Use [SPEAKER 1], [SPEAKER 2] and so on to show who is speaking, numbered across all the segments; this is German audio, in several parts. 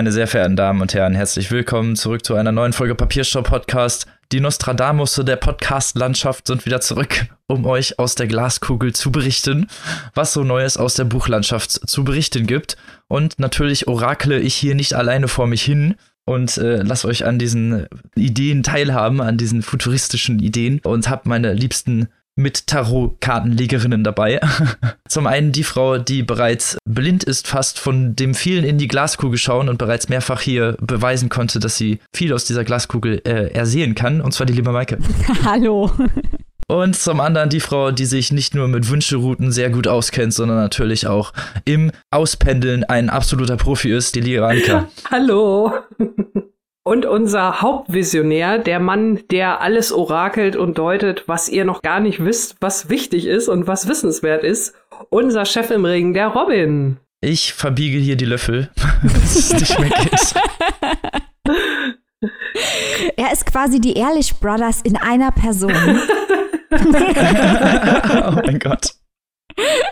[SPEAKER 1] Meine sehr verehrten Damen und Herren, herzlich willkommen zurück zu einer neuen Folge Papierstau Podcast. Die Nostradamus der Podcast-Landschaft sind wieder zurück, um euch aus der Glaskugel zu berichten, was so Neues aus der Buchlandschaft zu berichten gibt. Und natürlich orakle ich hier nicht alleine vor mich hin und äh, lass euch an diesen Ideen teilhaben, an diesen futuristischen Ideen und hab meine liebsten mit Tarotkartenlegerinnen dabei. Zum einen die Frau, die bereits blind ist, fast von dem vielen in die Glaskugel schauen und bereits mehrfach hier beweisen konnte, dass sie viel aus dieser Glaskugel äh, ersehen kann, und zwar die liebe Maike.
[SPEAKER 2] Hallo.
[SPEAKER 1] Und zum anderen die Frau, die sich nicht nur mit Wünscherouten sehr gut auskennt, sondern natürlich auch im Auspendeln ein absoluter Profi ist, die liebe Annika.
[SPEAKER 3] Hallo. Und unser Hauptvisionär, der Mann, der alles orakelt und deutet, was ihr noch gar nicht wisst, was wichtig ist und was wissenswert ist, unser Chef im Ring, der Robin.
[SPEAKER 1] Ich verbiege hier die Löffel, dass es nicht mehr geht.
[SPEAKER 2] Er ist quasi die Ehrlich Brothers in einer Person.
[SPEAKER 1] oh mein Gott.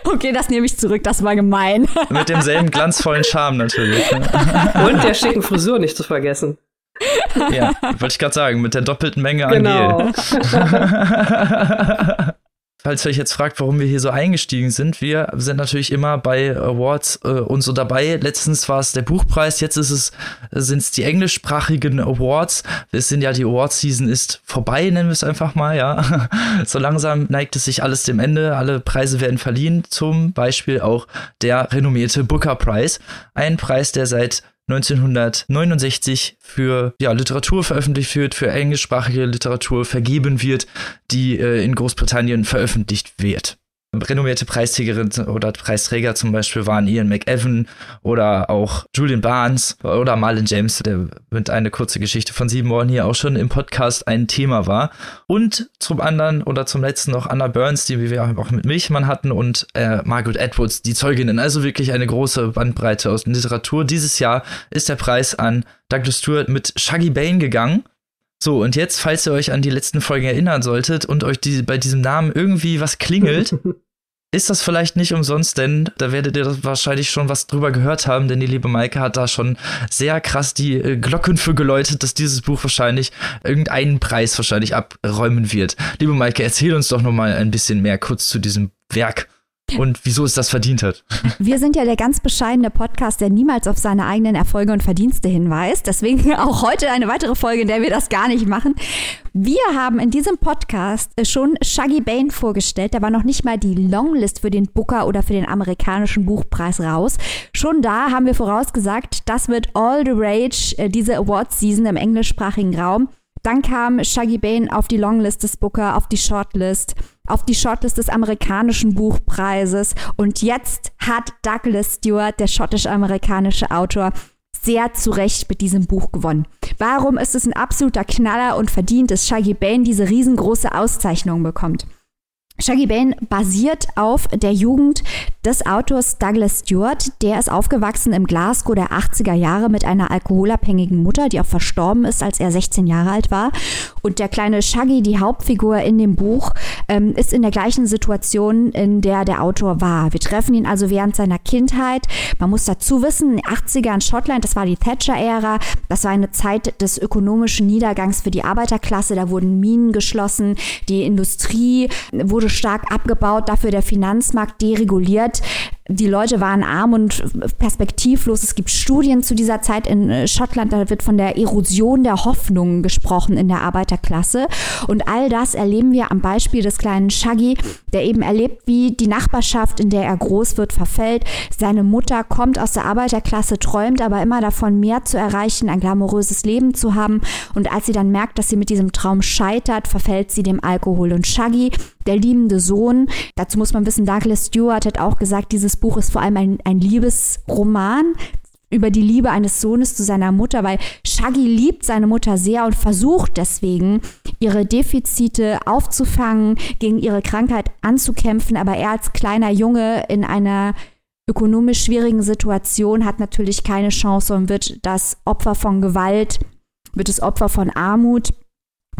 [SPEAKER 2] Okay, das nehme ich zurück, das war gemein.
[SPEAKER 1] Mit demselben glanzvollen Charme natürlich. Ne?
[SPEAKER 3] Und der schicken Frisur nicht zu vergessen.
[SPEAKER 1] Ja, wollte ich gerade sagen, mit der doppelten Menge
[SPEAKER 3] Genau.
[SPEAKER 1] an Gel. Falls ihr euch jetzt fragt, warum wir hier so eingestiegen sind, wir sind natürlich immer bei Awards äh, und so dabei. Letztens war es der Buchpreis, jetzt ist es sind es die englischsprachigen Awards. Es sind ja die Award-Season ist vorbei, nennen wir es einfach mal, ja. so langsam neigt es sich alles dem Ende. Alle Preise werden verliehen, zum Beispiel auch der renommierte Booker Prize, ein Preis, der seit 1969 für ja, Literatur veröffentlicht wird, für englischsprachige Literatur vergeben wird, die äh, in Großbritannien veröffentlicht wird. Renommierte Preisträgerinnen oder Preisträger zum Beispiel waren Ian McEwan oder auch Julian Barnes oder Marlon James, der mit einer kurze Geschichte von sieben Ohren hier auch schon im Podcast ein Thema war. Und zum anderen oder zum letzten noch Anna Burns, die wir auch mit Milchmann hatten und äh, Margaret Atwoods, die Zeuginnen. Also wirklich eine große Bandbreite aus Literatur. Dieses Jahr ist der Preis an Douglas Stewart mit Shaggy Bane gegangen. So, und jetzt, falls ihr euch an die letzten Folgen erinnern solltet und euch die, bei diesem Namen irgendwie was klingelt, ist das vielleicht nicht umsonst, denn da werdet ihr wahrscheinlich schon was drüber gehört haben, denn die liebe Maike hat da schon sehr krass die äh, Glocken für geläutet, dass dieses Buch wahrscheinlich irgendeinen Preis wahrscheinlich abräumen wird. Liebe Maike, erzähl uns doch noch mal ein bisschen mehr kurz zu diesem Werk und wieso es das verdient hat.
[SPEAKER 2] Wir sind ja der ganz bescheidene Podcast, der niemals auf seine eigenen Erfolge und Verdienste hinweist. Deswegen auch heute eine weitere Folge, in der wir das gar nicht machen. Wir haben in diesem Podcast schon Shaggy Bane vorgestellt. Da war noch nicht mal die Longlist für den Booker oder für den amerikanischen Buchpreis raus. Schon da haben wir vorausgesagt, das wird all the rage, äh, diese Awards-Season im englischsprachigen Raum. Dann kam Shaggy Bane auf die Longlist des Booker, auf die Shortlist, auf die Shortlist des amerikanischen Buchpreises. Und jetzt hat Douglas Stewart, der schottisch-amerikanische Autor, sehr zu Recht mit diesem Buch gewonnen. Warum ist es ein absoluter Knaller und verdient, dass Shaggy Bane diese riesengroße Auszeichnung bekommt? Shaggy Bane basiert auf der Jugend des Autors Douglas Stewart. Der ist aufgewachsen im Glasgow der 80er Jahre mit einer alkoholabhängigen Mutter, die auch verstorben ist, als er 16 Jahre alt war. Und der kleine Shaggy, die Hauptfigur in dem Buch, ähm, ist in der gleichen Situation, in der der Autor war. Wir treffen ihn also während seiner Kindheit. Man muss dazu wissen, in den 80er in Schottland, das war die Thatcher-Ära, das war eine Zeit des ökonomischen Niedergangs für die Arbeiterklasse. Da wurden Minen geschlossen, die Industrie wurde stark abgebaut, dafür der Finanzmarkt dereguliert. that Die Leute waren arm und perspektivlos. Es gibt Studien zu dieser Zeit in äh, Schottland, da wird von der Erosion der Hoffnungen gesprochen in der Arbeiterklasse. Und all das erleben wir am Beispiel des kleinen Shaggy, der eben erlebt, wie die Nachbarschaft, in der er groß wird, verfällt. Seine Mutter kommt aus der Arbeiterklasse, träumt aber immer davon, mehr zu erreichen, ein glamouröses Leben zu haben. Und als sie dann merkt, dass sie mit diesem Traum scheitert, verfällt sie dem Alkohol. Und Shaggy, der liebende Sohn, dazu muss man wissen, Douglas Stewart hat auch gesagt, dieses Buch ist vor allem ein, ein Liebesroman über die Liebe eines Sohnes zu seiner Mutter, weil Shaggy liebt seine Mutter sehr und versucht deswegen, ihre Defizite aufzufangen, gegen ihre Krankheit anzukämpfen, aber er als kleiner Junge in einer ökonomisch schwierigen Situation hat natürlich keine Chance und wird das Opfer von Gewalt, wird das Opfer von Armut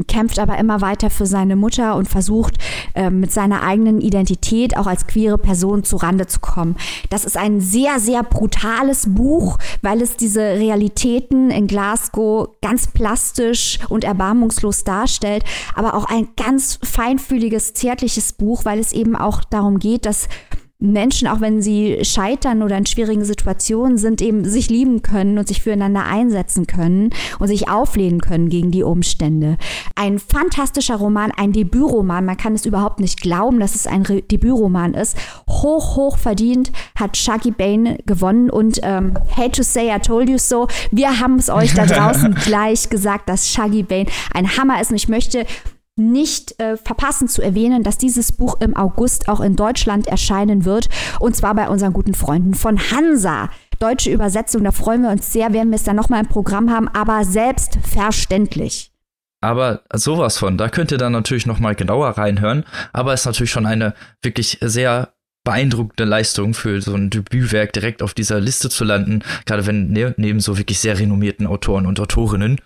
[SPEAKER 2] kämpft aber immer weiter für seine Mutter und versucht äh, mit seiner eigenen Identität auch als queere Person zu Rande zu kommen. Das ist ein sehr, sehr brutales Buch, weil es diese Realitäten in Glasgow ganz plastisch und erbarmungslos darstellt, aber auch ein ganz feinfühliges, zärtliches Buch, weil es eben auch darum geht, dass Menschen, auch wenn sie scheitern oder in schwierigen Situationen sind, eben sich lieben können und sich füreinander einsetzen können und sich auflehnen können gegen die Umstände. Ein fantastischer Roman, ein Debütroman. Man kann es überhaupt nicht glauben, dass es ein Re Debütroman ist. Hoch, hoch verdient hat Shaggy Bane gewonnen und ähm, hate to say I told you so. Wir haben es euch da draußen gleich gesagt, dass Shaggy Bane ein Hammer ist und ich möchte nicht äh, verpassen zu erwähnen, dass dieses Buch im August auch in Deutschland erscheinen wird. Und zwar bei unseren guten Freunden von Hansa. Deutsche Übersetzung, da freuen wir uns sehr, werden wir es dann nochmal im Programm haben, aber selbstverständlich.
[SPEAKER 1] Aber sowas von, da könnt ihr dann natürlich nochmal genauer reinhören. Aber es ist natürlich schon eine wirklich sehr beeindruckende Leistung für so ein Debütwerk direkt auf dieser Liste zu landen, gerade wenn ne, neben so wirklich sehr renommierten Autoren und Autorinnen.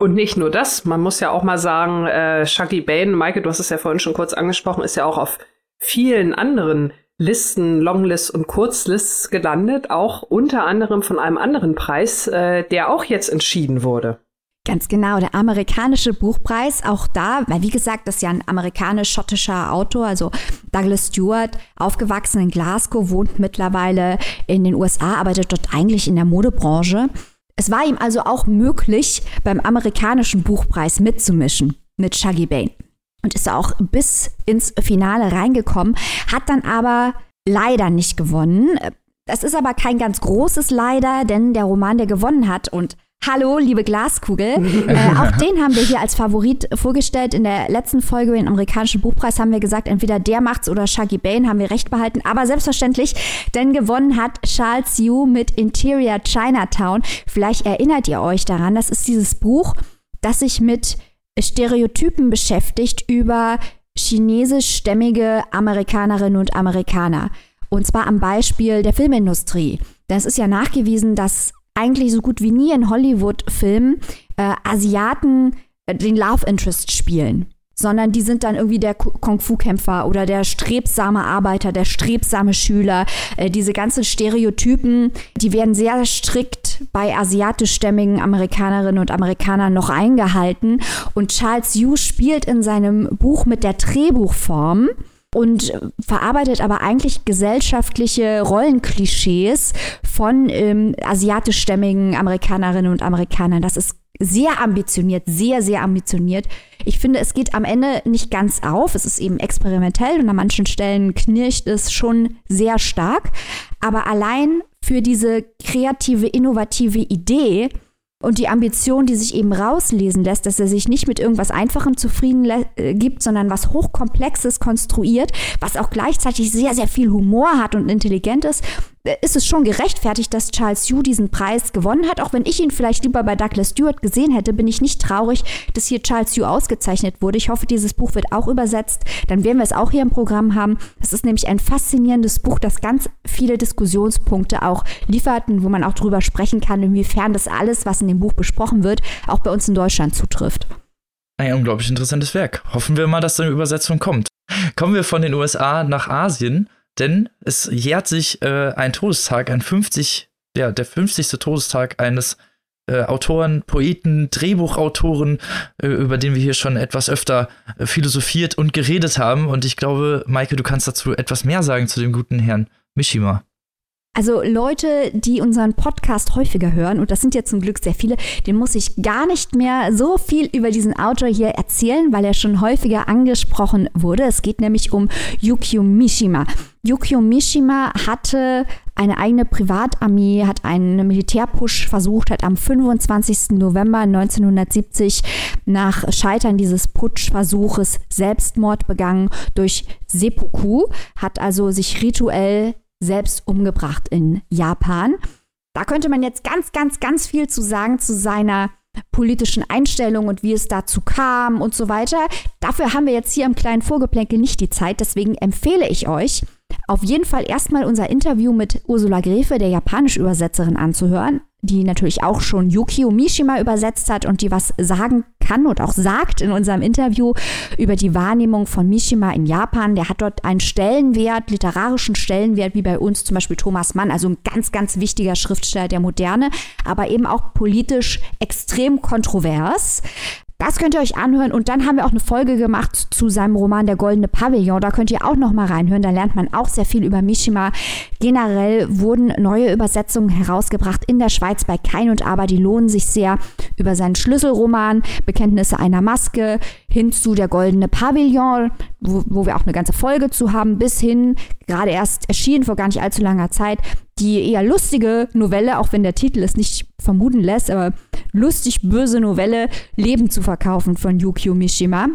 [SPEAKER 3] Und nicht nur das, man muss ja auch mal sagen, äh, Shaggy Bane, Maike, du hast es ja vorhin schon kurz angesprochen, ist ja auch auf vielen anderen Listen, Longlists und Kurzlists gelandet, auch unter anderem von einem anderen Preis, äh, der auch jetzt entschieden wurde.
[SPEAKER 2] Ganz genau, der amerikanische Buchpreis, auch da, weil wie gesagt, das ist ja ein amerikanisch-schottischer Autor, also Douglas Stewart, aufgewachsen in Glasgow, wohnt mittlerweile in den USA, arbeitet dort eigentlich in der Modebranche es war ihm also auch möglich, beim amerikanischen Buchpreis mitzumischen mit Shaggy Bane. Und ist auch bis ins Finale reingekommen, hat dann aber leider nicht gewonnen. Das ist aber kein ganz großes Leider, denn der Roman, der gewonnen hat und Hallo, liebe Glaskugel. äh, auch den haben wir hier als Favorit vorgestellt. In der letzten Folge den amerikanischen Buchpreis haben wir gesagt, entweder der macht's oder Shaggy Bane, haben wir recht behalten. Aber selbstverständlich, denn gewonnen hat Charles Yu mit Interior Chinatown. Vielleicht erinnert ihr euch daran, das ist dieses Buch, das sich mit Stereotypen beschäftigt über chinesischstämmige Amerikanerinnen und Amerikaner. Und zwar am Beispiel der Filmindustrie. Denn es ist ja nachgewiesen, dass eigentlich so gut wie nie in Hollywood-Filmen äh, Asiaten äh, den Love Interest spielen sondern die sind dann irgendwie der Kung-Fu-Kämpfer oder der strebsame Arbeiter, der strebsame Schüler. Äh, diese ganzen Stereotypen, die werden sehr strikt bei asiatischstämmigen Amerikanerinnen und Amerikanern noch eingehalten. Und Charles Yu spielt in seinem Buch mit der Drehbuchform und verarbeitet aber eigentlich gesellschaftliche Rollenklischees von ähm, asiatischstämmigen Amerikanerinnen und Amerikanern. Das ist sehr ambitioniert, sehr, sehr ambitioniert. Ich finde, es geht am Ende nicht ganz auf. Es ist eben experimentell und an manchen Stellen knirscht es schon sehr stark. Aber allein für diese kreative, innovative Idee und die Ambition, die sich eben rauslesen lässt, dass er sich nicht mit irgendwas Einfachem zufrieden äh, gibt, sondern was Hochkomplexes konstruiert, was auch gleichzeitig sehr, sehr viel Humor hat und intelligent ist ist es schon gerechtfertigt, dass Charles Yu diesen Preis gewonnen hat. Auch wenn ich ihn vielleicht lieber bei Douglas Stewart gesehen hätte, bin ich nicht traurig, dass hier Charles Yu ausgezeichnet wurde. Ich hoffe, dieses Buch wird auch übersetzt. Dann werden wir es auch hier im Programm haben. Es ist nämlich ein faszinierendes Buch, das ganz viele Diskussionspunkte auch liefert, wo man auch drüber sprechen kann, inwiefern das alles, was in dem Buch besprochen wird, auch bei uns in Deutschland zutrifft.
[SPEAKER 1] Ein unglaublich interessantes Werk. Hoffen wir mal, dass eine Übersetzung kommt. Kommen wir von den USA nach Asien denn es jährt sich äh, ein Todestag, ein 50, ja, der 50. Todestag eines äh, Autoren, Poeten, Drehbuchautoren, äh, über den wir hier schon etwas öfter äh, philosophiert und geredet haben. Und ich glaube, Maike, du kannst dazu etwas mehr sagen zu dem guten Herrn Mishima.
[SPEAKER 2] Also Leute, die unseren Podcast häufiger hören, und das sind ja zum Glück sehr viele, den muss ich gar nicht mehr so viel über diesen Autor hier erzählen, weil er schon häufiger angesprochen wurde. Es geht nämlich um Yukio Mishima. Yukio Mishima hatte eine eigene Privatarmee, hat einen Militärpush versucht, hat am 25. November 1970 nach Scheitern dieses Putschversuches Selbstmord begangen durch Seppuku, hat also sich rituell selbst umgebracht in Japan. Da könnte man jetzt ganz, ganz, ganz viel zu sagen zu seiner politischen Einstellung und wie es dazu kam und so weiter. Dafür haben wir jetzt hier im kleinen Vorgeplänkel nicht die Zeit. Deswegen empfehle ich euch, auf jeden Fall erstmal unser Interview mit Ursula Grefe, der Japanisch-Übersetzerin, anzuhören. Die natürlich auch schon Yukio Mishima übersetzt hat und die was sagen kann und auch sagt in unserem Interview über die Wahrnehmung von Mishima in Japan. Der hat dort einen Stellenwert, literarischen Stellenwert, wie bei uns zum Beispiel Thomas Mann, also ein ganz, ganz wichtiger Schriftsteller der Moderne, aber eben auch politisch extrem kontrovers. Das könnt ihr euch anhören und dann haben wir auch eine Folge gemacht zu seinem Roman Der goldene Pavillon. Da könnt ihr auch noch mal reinhören. Da lernt man auch sehr viel über Mishima. Generell wurden neue Übersetzungen herausgebracht in der Schweiz bei Kein und Aber. Die lohnen sich sehr über seinen Schlüsselroman Bekenntnisse einer Maske hin zu Der goldene Pavillon, wo, wo wir auch eine ganze Folge zu haben, bis hin, gerade erst erschienen vor gar nicht allzu langer Zeit, die eher lustige Novelle, auch wenn der Titel es nicht vermuten lässt, aber lustig böse Novelle Leben zu verkaufen von Yukio Mishima.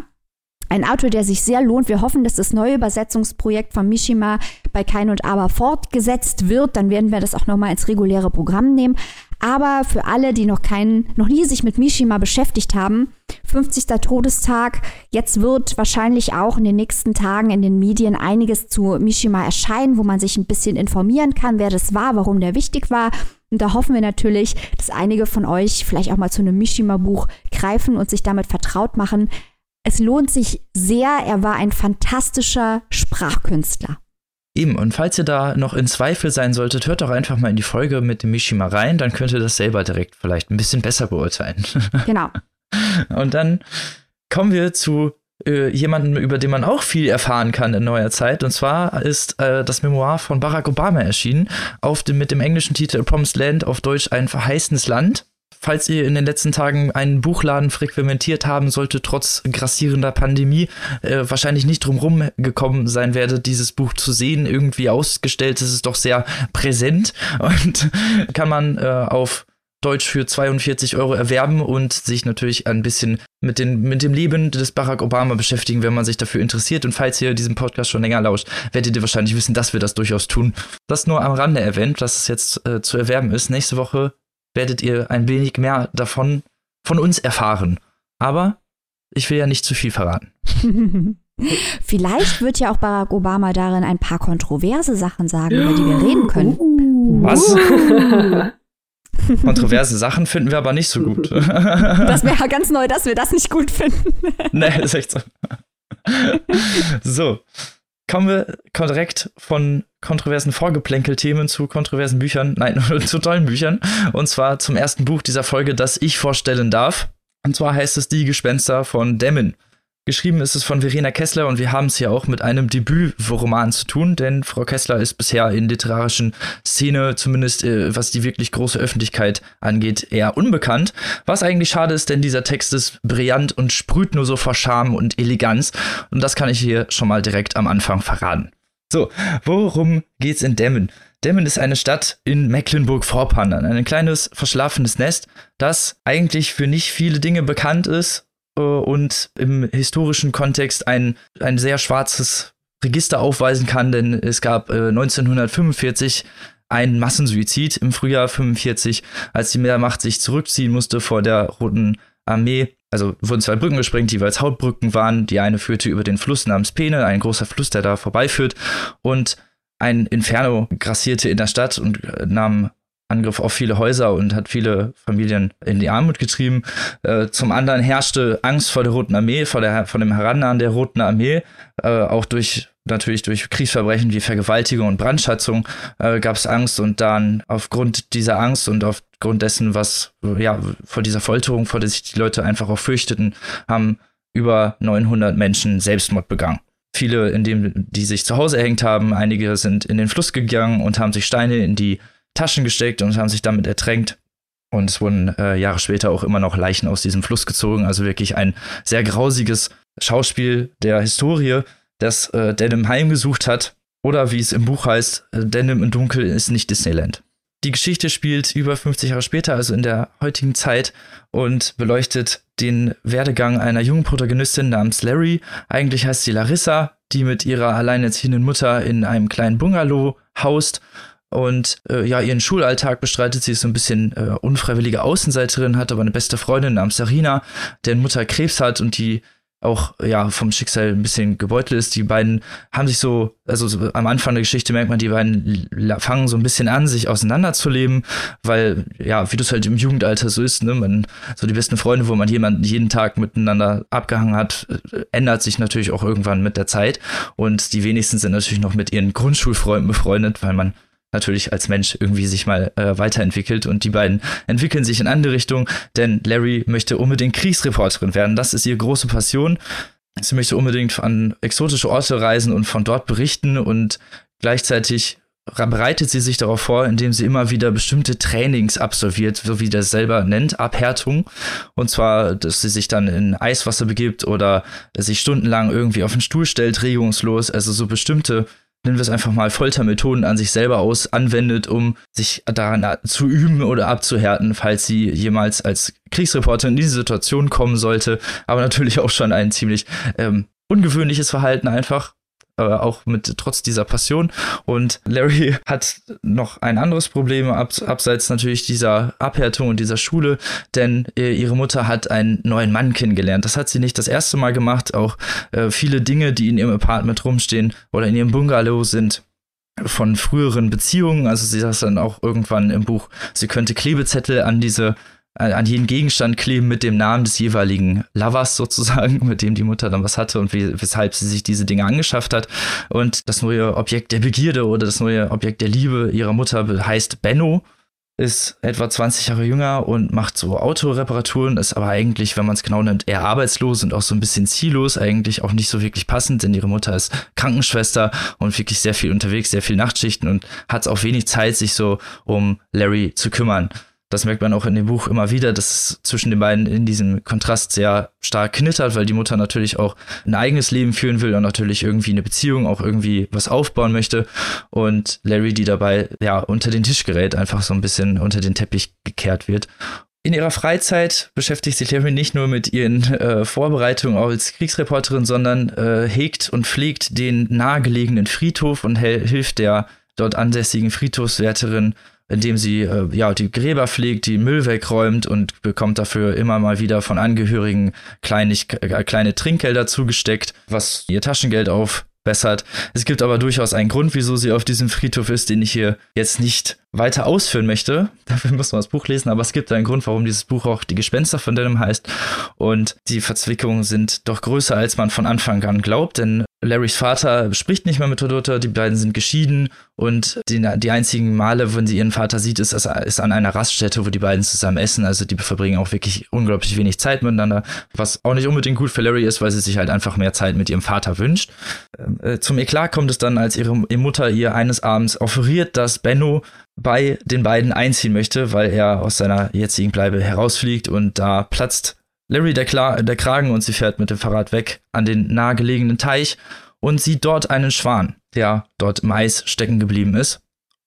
[SPEAKER 2] Ein Autor, der sich sehr lohnt. Wir hoffen, dass das neue Übersetzungsprojekt von Mishima bei Kein und Aber fortgesetzt wird. Dann werden wir das auch nochmal ins reguläre Programm nehmen. Aber für alle, die noch keinen, noch nie sich mit Mishima beschäftigt haben, 50. Todestag. Jetzt wird wahrscheinlich auch in den nächsten Tagen in den Medien einiges zu Mishima erscheinen, wo man sich ein bisschen informieren kann, wer das war, warum der wichtig war. Und da hoffen wir natürlich, dass einige von euch vielleicht auch mal zu einem Mishima-Buch greifen und sich damit vertraut machen. Es lohnt sich sehr. Er war ein fantastischer Sprachkünstler.
[SPEAKER 1] Eben, und falls ihr da noch in Zweifel sein solltet, hört doch einfach mal in die Folge mit dem Mishima rein, dann könnt ihr das selber direkt vielleicht ein bisschen besser beurteilen.
[SPEAKER 2] Genau.
[SPEAKER 1] und dann kommen wir zu äh, jemanden, über den man auch viel erfahren kann in neuer Zeit. Und zwar ist äh, das Memoir von Barack Obama erschienen, auf dem, mit dem englischen Titel A Promised Land, auf Deutsch ein verheißenes Land falls ihr in den letzten Tagen einen Buchladen frequentiert haben sollte, trotz grassierender Pandemie, äh, wahrscheinlich nicht drumherum gekommen sein werdet, dieses Buch zu sehen. Irgendwie ausgestellt ist es doch sehr präsent und kann man äh, auf Deutsch für 42 Euro erwerben und sich natürlich ein bisschen mit, den, mit dem Leben des Barack Obama beschäftigen, wenn man sich dafür interessiert. Und falls ihr diesen Podcast schon länger lauscht, werdet ihr wahrscheinlich wissen, dass wir das durchaus tun. Das nur am Rande erwähnt, dass es jetzt äh, zu erwerben ist. Nächste Woche werdet ihr ein wenig mehr davon von uns erfahren. Aber ich will ja nicht zu viel verraten.
[SPEAKER 2] Vielleicht wird ja auch Barack Obama darin ein paar kontroverse Sachen sagen, über die wir reden können.
[SPEAKER 1] Was? Kontroverse Sachen finden wir aber nicht so gut.
[SPEAKER 2] Das wäre ganz neu, dass wir das nicht gut finden.
[SPEAKER 1] nee, ist echt so. So, kommen wir direkt von kontroversen Vorgeplänkel-Themen zu kontroversen Büchern, nein, zu tollen Büchern. Und zwar zum ersten Buch dieser Folge, das ich vorstellen darf. Und zwar heißt es Die Gespenster von Demmin. Geschrieben ist es von Verena Kessler und wir haben es hier auch mit einem Debütroman zu tun, denn Frau Kessler ist bisher in literarischen Szene, zumindest äh, was die wirklich große Öffentlichkeit angeht, eher unbekannt. Was eigentlich schade ist, denn dieser Text ist brillant und sprüht nur so vor Charme und Eleganz. Und das kann ich hier schon mal direkt am Anfang verraten. So, worum geht's in Demmen? Demmen ist eine Stadt in Mecklenburg-Vorpommern, ein kleines verschlafenes Nest, das eigentlich für nicht viele Dinge bekannt ist und im historischen Kontext ein, ein sehr schwarzes Register aufweisen kann, denn es gab äh, 1945 einen Massensuizid im Frühjahr 45, als die Mehrmacht sich zurückziehen musste vor der Roten Armee. Also wurden zwei Brücken gesprengt, die jeweils Hauptbrücken waren. Die eine führte über den Fluss namens Peene, ein großer Fluss, der da vorbeiführt. Und ein Inferno grassierte in der Stadt und äh, nahm Angriff auf viele Häuser und hat viele Familien in die Armut getrieben. Äh, zum anderen herrschte Angst vor der Roten Armee, vor, der, vor dem Herannahen der Roten Armee, äh, auch durch natürlich durch Kriegsverbrechen wie Vergewaltigung und Brandschatzung äh, gab es Angst und dann aufgrund dieser Angst und aufgrund dessen, was ja vor dieser Folterung, vor der sich die Leute einfach auch fürchteten, haben über 900 Menschen Selbstmord begangen. Viele, indem die sich zu Hause erhängt haben, einige sind in den Fluss gegangen und haben sich Steine in die Taschen gesteckt und haben sich damit ertränkt. Und es wurden äh, Jahre später auch immer noch Leichen aus diesem Fluss gezogen. Also wirklich ein sehr grausiges Schauspiel der Historie, das äh, Denim heimgesucht hat. Oder wie es im Buch heißt, äh, Denim im Dunkel ist nicht Disneyland. Die Geschichte spielt über 50 Jahre später, also in der heutigen Zeit, und beleuchtet den Werdegang einer jungen Protagonistin namens Larry. Eigentlich heißt sie Larissa, die mit ihrer alleinerziehenden Mutter in einem kleinen Bungalow haust und äh, ja, ihren Schulalltag bestreitet. Sie ist so ein bisschen äh, unfreiwillige Außenseiterin, hat aber eine beste Freundin namens Sarina, deren Mutter Krebs hat und die auch ja vom Schicksal ein bisschen gebeutelt ist. Die beiden haben sich so, also so, am Anfang der Geschichte merkt man, die beiden fangen so ein bisschen an, sich auseinanderzuleben, weil ja, wie das halt im Jugendalter so ist, ne, man so die besten Freunde, wo man jemanden jeden Tag miteinander abgehangen hat, äh, ändert sich natürlich auch irgendwann mit der Zeit und die wenigsten sind natürlich noch mit ihren Grundschulfreunden befreundet, weil man natürlich als Mensch irgendwie sich mal äh, weiterentwickelt und die beiden entwickeln sich in andere Richtungen, denn Larry möchte unbedingt Kriegsreporterin werden. Das ist ihre große Passion. Sie möchte unbedingt an exotische Orte reisen und von dort berichten und gleichzeitig bereitet sie sich darauf vor, indem sie immer wieder bestimmte Trainings absolviert, so wie das selber nennt, Abhärtung. Und zwar, dass sie sich dann in Eiswasser begibt oder sich stundenlang irgendwie auf den Stuhl stellt, regungslos. Also so bestimmte nennen wir es einfach mal, Foltermethoden an sich selber aus anwendet, um sich daran zu üben oder abzuhärten, falls sie jemals als Kriegsreporter in diese Situation kommen sollte. Aber natürlich auch schon ein ziemlich ähm, ungewöhnliches Verhalten einfach auch mit trotz dieser Passion. Und Larry hat noch ein anderes Problem, ab, abseits natürlich dieser Abhärtung und dieser Schule, denn äh, ihre Mutter hat einen neuen Mann kennengelernt. Das hat sie nicht das erste Mal gemacht. Auch äh, viele Dinge, die in ihrem Apartment rumstehen oder in ihrem Bungalow sind von früheren Beziehungen. Also sie sagt dann auch irgendwann im Buch, sie könnte Klebezettel an diese an jeden Gegenstand kleben mit dem Namen des jeweiligen Lovers sozusagen, mit dem die Mutter dann was hatte und weshalb sie sich diese Dinge angeschafft hat. Und das neue Objekt der Begierde oder das neue Objekt der Liebe ihrer Mutter heißt Benno, ist etwa 20 Jahre jünger und macht so Autoreparaturen, ist aber eigentlich, wenn man es genau nennt, eher arbeitslos und auch so ein bisschen ziellos, eigentlich auch nicht so wirklich passend, denn ihre Mutter ist Krankenschwester und wirklich sehr viel unterwegs, sehr viel Nachtschichten und hat auch wenig Zeit, sich so um Larry zu kümmern das merkt man auch in dem Buch immer wieder, dass es zwischen den beiden in diesem Kontrast sehr stark knittert, weil die Mutter natürlich auch ein eigenes Leben führen will und natürlich irgendwie eine Beziehung, auch irgendwie was aufbauen möchte. Und Larry, die dabei ja unter den Tisch gerät, einfach so ein bisschen unter den Teppich gekehrt wird. In ihrer Freizeit beschäftigt sich Larry nicht nur mit ihren äh, Vorbereitungen als Kriegsreporterin, sondern äh, hegt und pflegt den nahegelegenen Friedhof und hilft der dort ansässigen Friedhofswärterin indem sie äh, ja die Gräber pflegt, die Müll wegräumt und bekommt dafür immer mal wieder von Angehörigen kleinig, äh, kleine Trinkgelder zugesteckt, was ihr Taschengeld aufbessert. Es gibt aber durchaus einen Grund, wieso sie auf diesem Friedhof ist, den ich hier jetzt nicht weiter ausführen möchte. Dafür muss man das Buch lesen, aber es gibt einen Grund, warum dieses Buch auch Die Gespenster von Denim heißt. Und die Verzwickungen sind doch größer, als man von Anfang an glaubt, denn Larrys Vater spricht nicht mehr mit Todota, die beiden sind geschieden und die, die einzigen Male, wenn sie ihren Vater sieht, ist, ist an einer Raststätte, wo die beiden zusammen essen. Also die verbringen auch wirklich unglaublich wenig Zeit miteinander, was auch nicht unbedingt gut für Larry ist, weil sie sich halt einfach mehr Zeit mit ihrem Vater wünscht. Ähm, äh, zum Eklat kommt es dann, als ihre Mutter ihr eines Abends offeriert, dass Benno bei den beiden einziehen möchte, weil er aus seiner jetzigen Bleibe herausfliegt und da platzt Larry der, Kla der Kragen und sie fährt mit dem Fahrrad weg an den nahegelegenen Teich und sieht dort einen Schwan, der dort im Eis stecken geblieben ist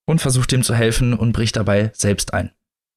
[SPEAKER 1] und versucht ihm zu helfen und bricht dabei selbst ein.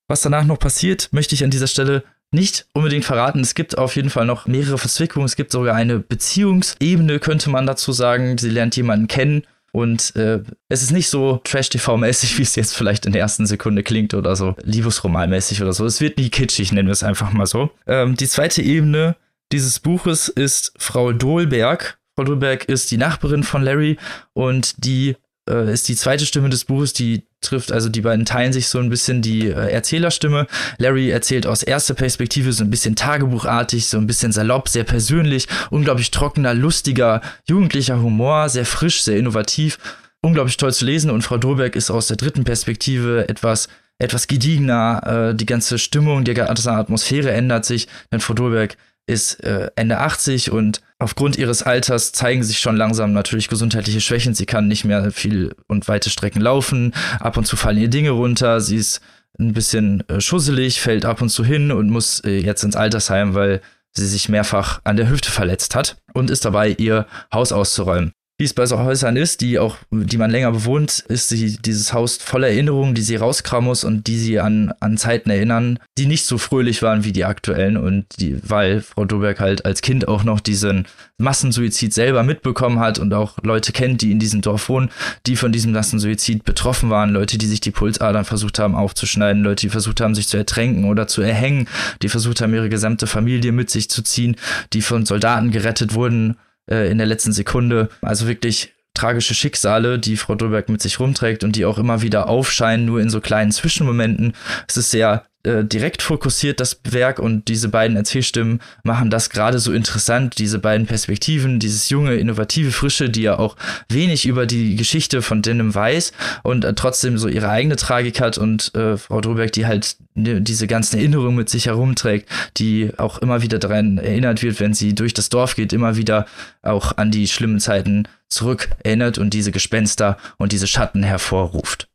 [SPEAKER 1] Was danach noch passiert, möchte ich an dieser Stelle nicht unbedingt verraten. Es gibt auf jeden Fall noch mehrere Verzwickungen. Es gibt sogar eine Beziehungsebene, könnte man dazu sagen. Sie lernt jemanden kennen, und äh, es ist nicht so Trash-TV-mäßig, wie es jetzt vielleicht in der ersten Sekunde klingt oder so Liebesroman-mäßig oder so. Es wird nie kitschig, nennen wir es einfach mal so. Ähm, die zweite Ebene dieses Buches ist Frau Dolberg. Frau Dolberg ist die Nachbarin von Larry und die äh, ist die zweite Stimme des Buches, die trifft, also die beiden teilen sich so ein bisschen die äh, Erzählerstimme. Larry erzählt aus erster Perspektive so ein bisschen tagebuchartig, so ein bisschen salopp, sehr persönlich, unglaublich trockener, lustiger, jugendlicher Humor, sehr frisch, sehr innovativ, unglaublich toll zu lesen. Und Frau Dolberg ist aus der dritten Perspektive etwas etwas gediegener, äh, die ganze Stimmung, die ganze Atmosphäre ändert sich, denn Frau Dolberg ist äh, Ende 80 und aufgrund ihres Alters zeigen sich schon langsam natürlich gesundheitliche Schwächen. Sie kann nicht mehr viel und weite Strecken laufen. Ab und zu fallen ihr Dinge runter. Sie ist ein bisschen äh, schusselig, fällt ab und zu hin und muss äh, jetzt ins Altersheim, weil sie sich mehrfach an der Hüfte verletzt hat und ist dabei, ihr Haus auszuräumen. Wie es bei so Häusern ist, die auch, die man länger bewohnt, ist sie, dieses Haus voller Erinnerungen, die sie rauskramen muss und die sie an, an Zeiten erinnern, die nicht so fröhlich waren wie die aktuellen. Und die, weil Frau Doberg halt als Kind auch noch diesen Massensuizid selber mitbekommen hat und auch Leute kennt, die in diesem Dorf wohnen, die von diesem Massensuizid betroffen waren, Leute, die sich die Pulsadern versucht haben aufzuschneiden, Leute, die versucht haben, sich zu ertränken oder zu erhängen, die versucht haben, ihre gesamte Familie mit sich zu ziehen, die von Soldaten gerettet wurden äh, in der letzten Sekunde. Also wirklich tragische Schicksale, die Frau Dolberg mit sich rumträgt und die auch immer wieder aufscheinen, nur in so kleinen Zwischenmomenten. Es ist sehr äh, direkt fokussiert, das Werk, und diese beiden Erzählstimmen machen das gerade so interessant, diese beiden Perspektiven, dieses junge, innovative Frische, die ja auch wenig über die Geschichte von Denim weiß und äh, trotzdem so ihre eigene Tragik hat und äh, Frau Droberg, die halt ne, diese ganzen Erinnerungen mit sich herumträgt, die auch immer wieder daran erinnert wird, wenn sie durch das Dorf geht, immer wieder auch an die schlimmen Zeiten zurück erinnert und diese Gespenster und diese Schatten hervorruft.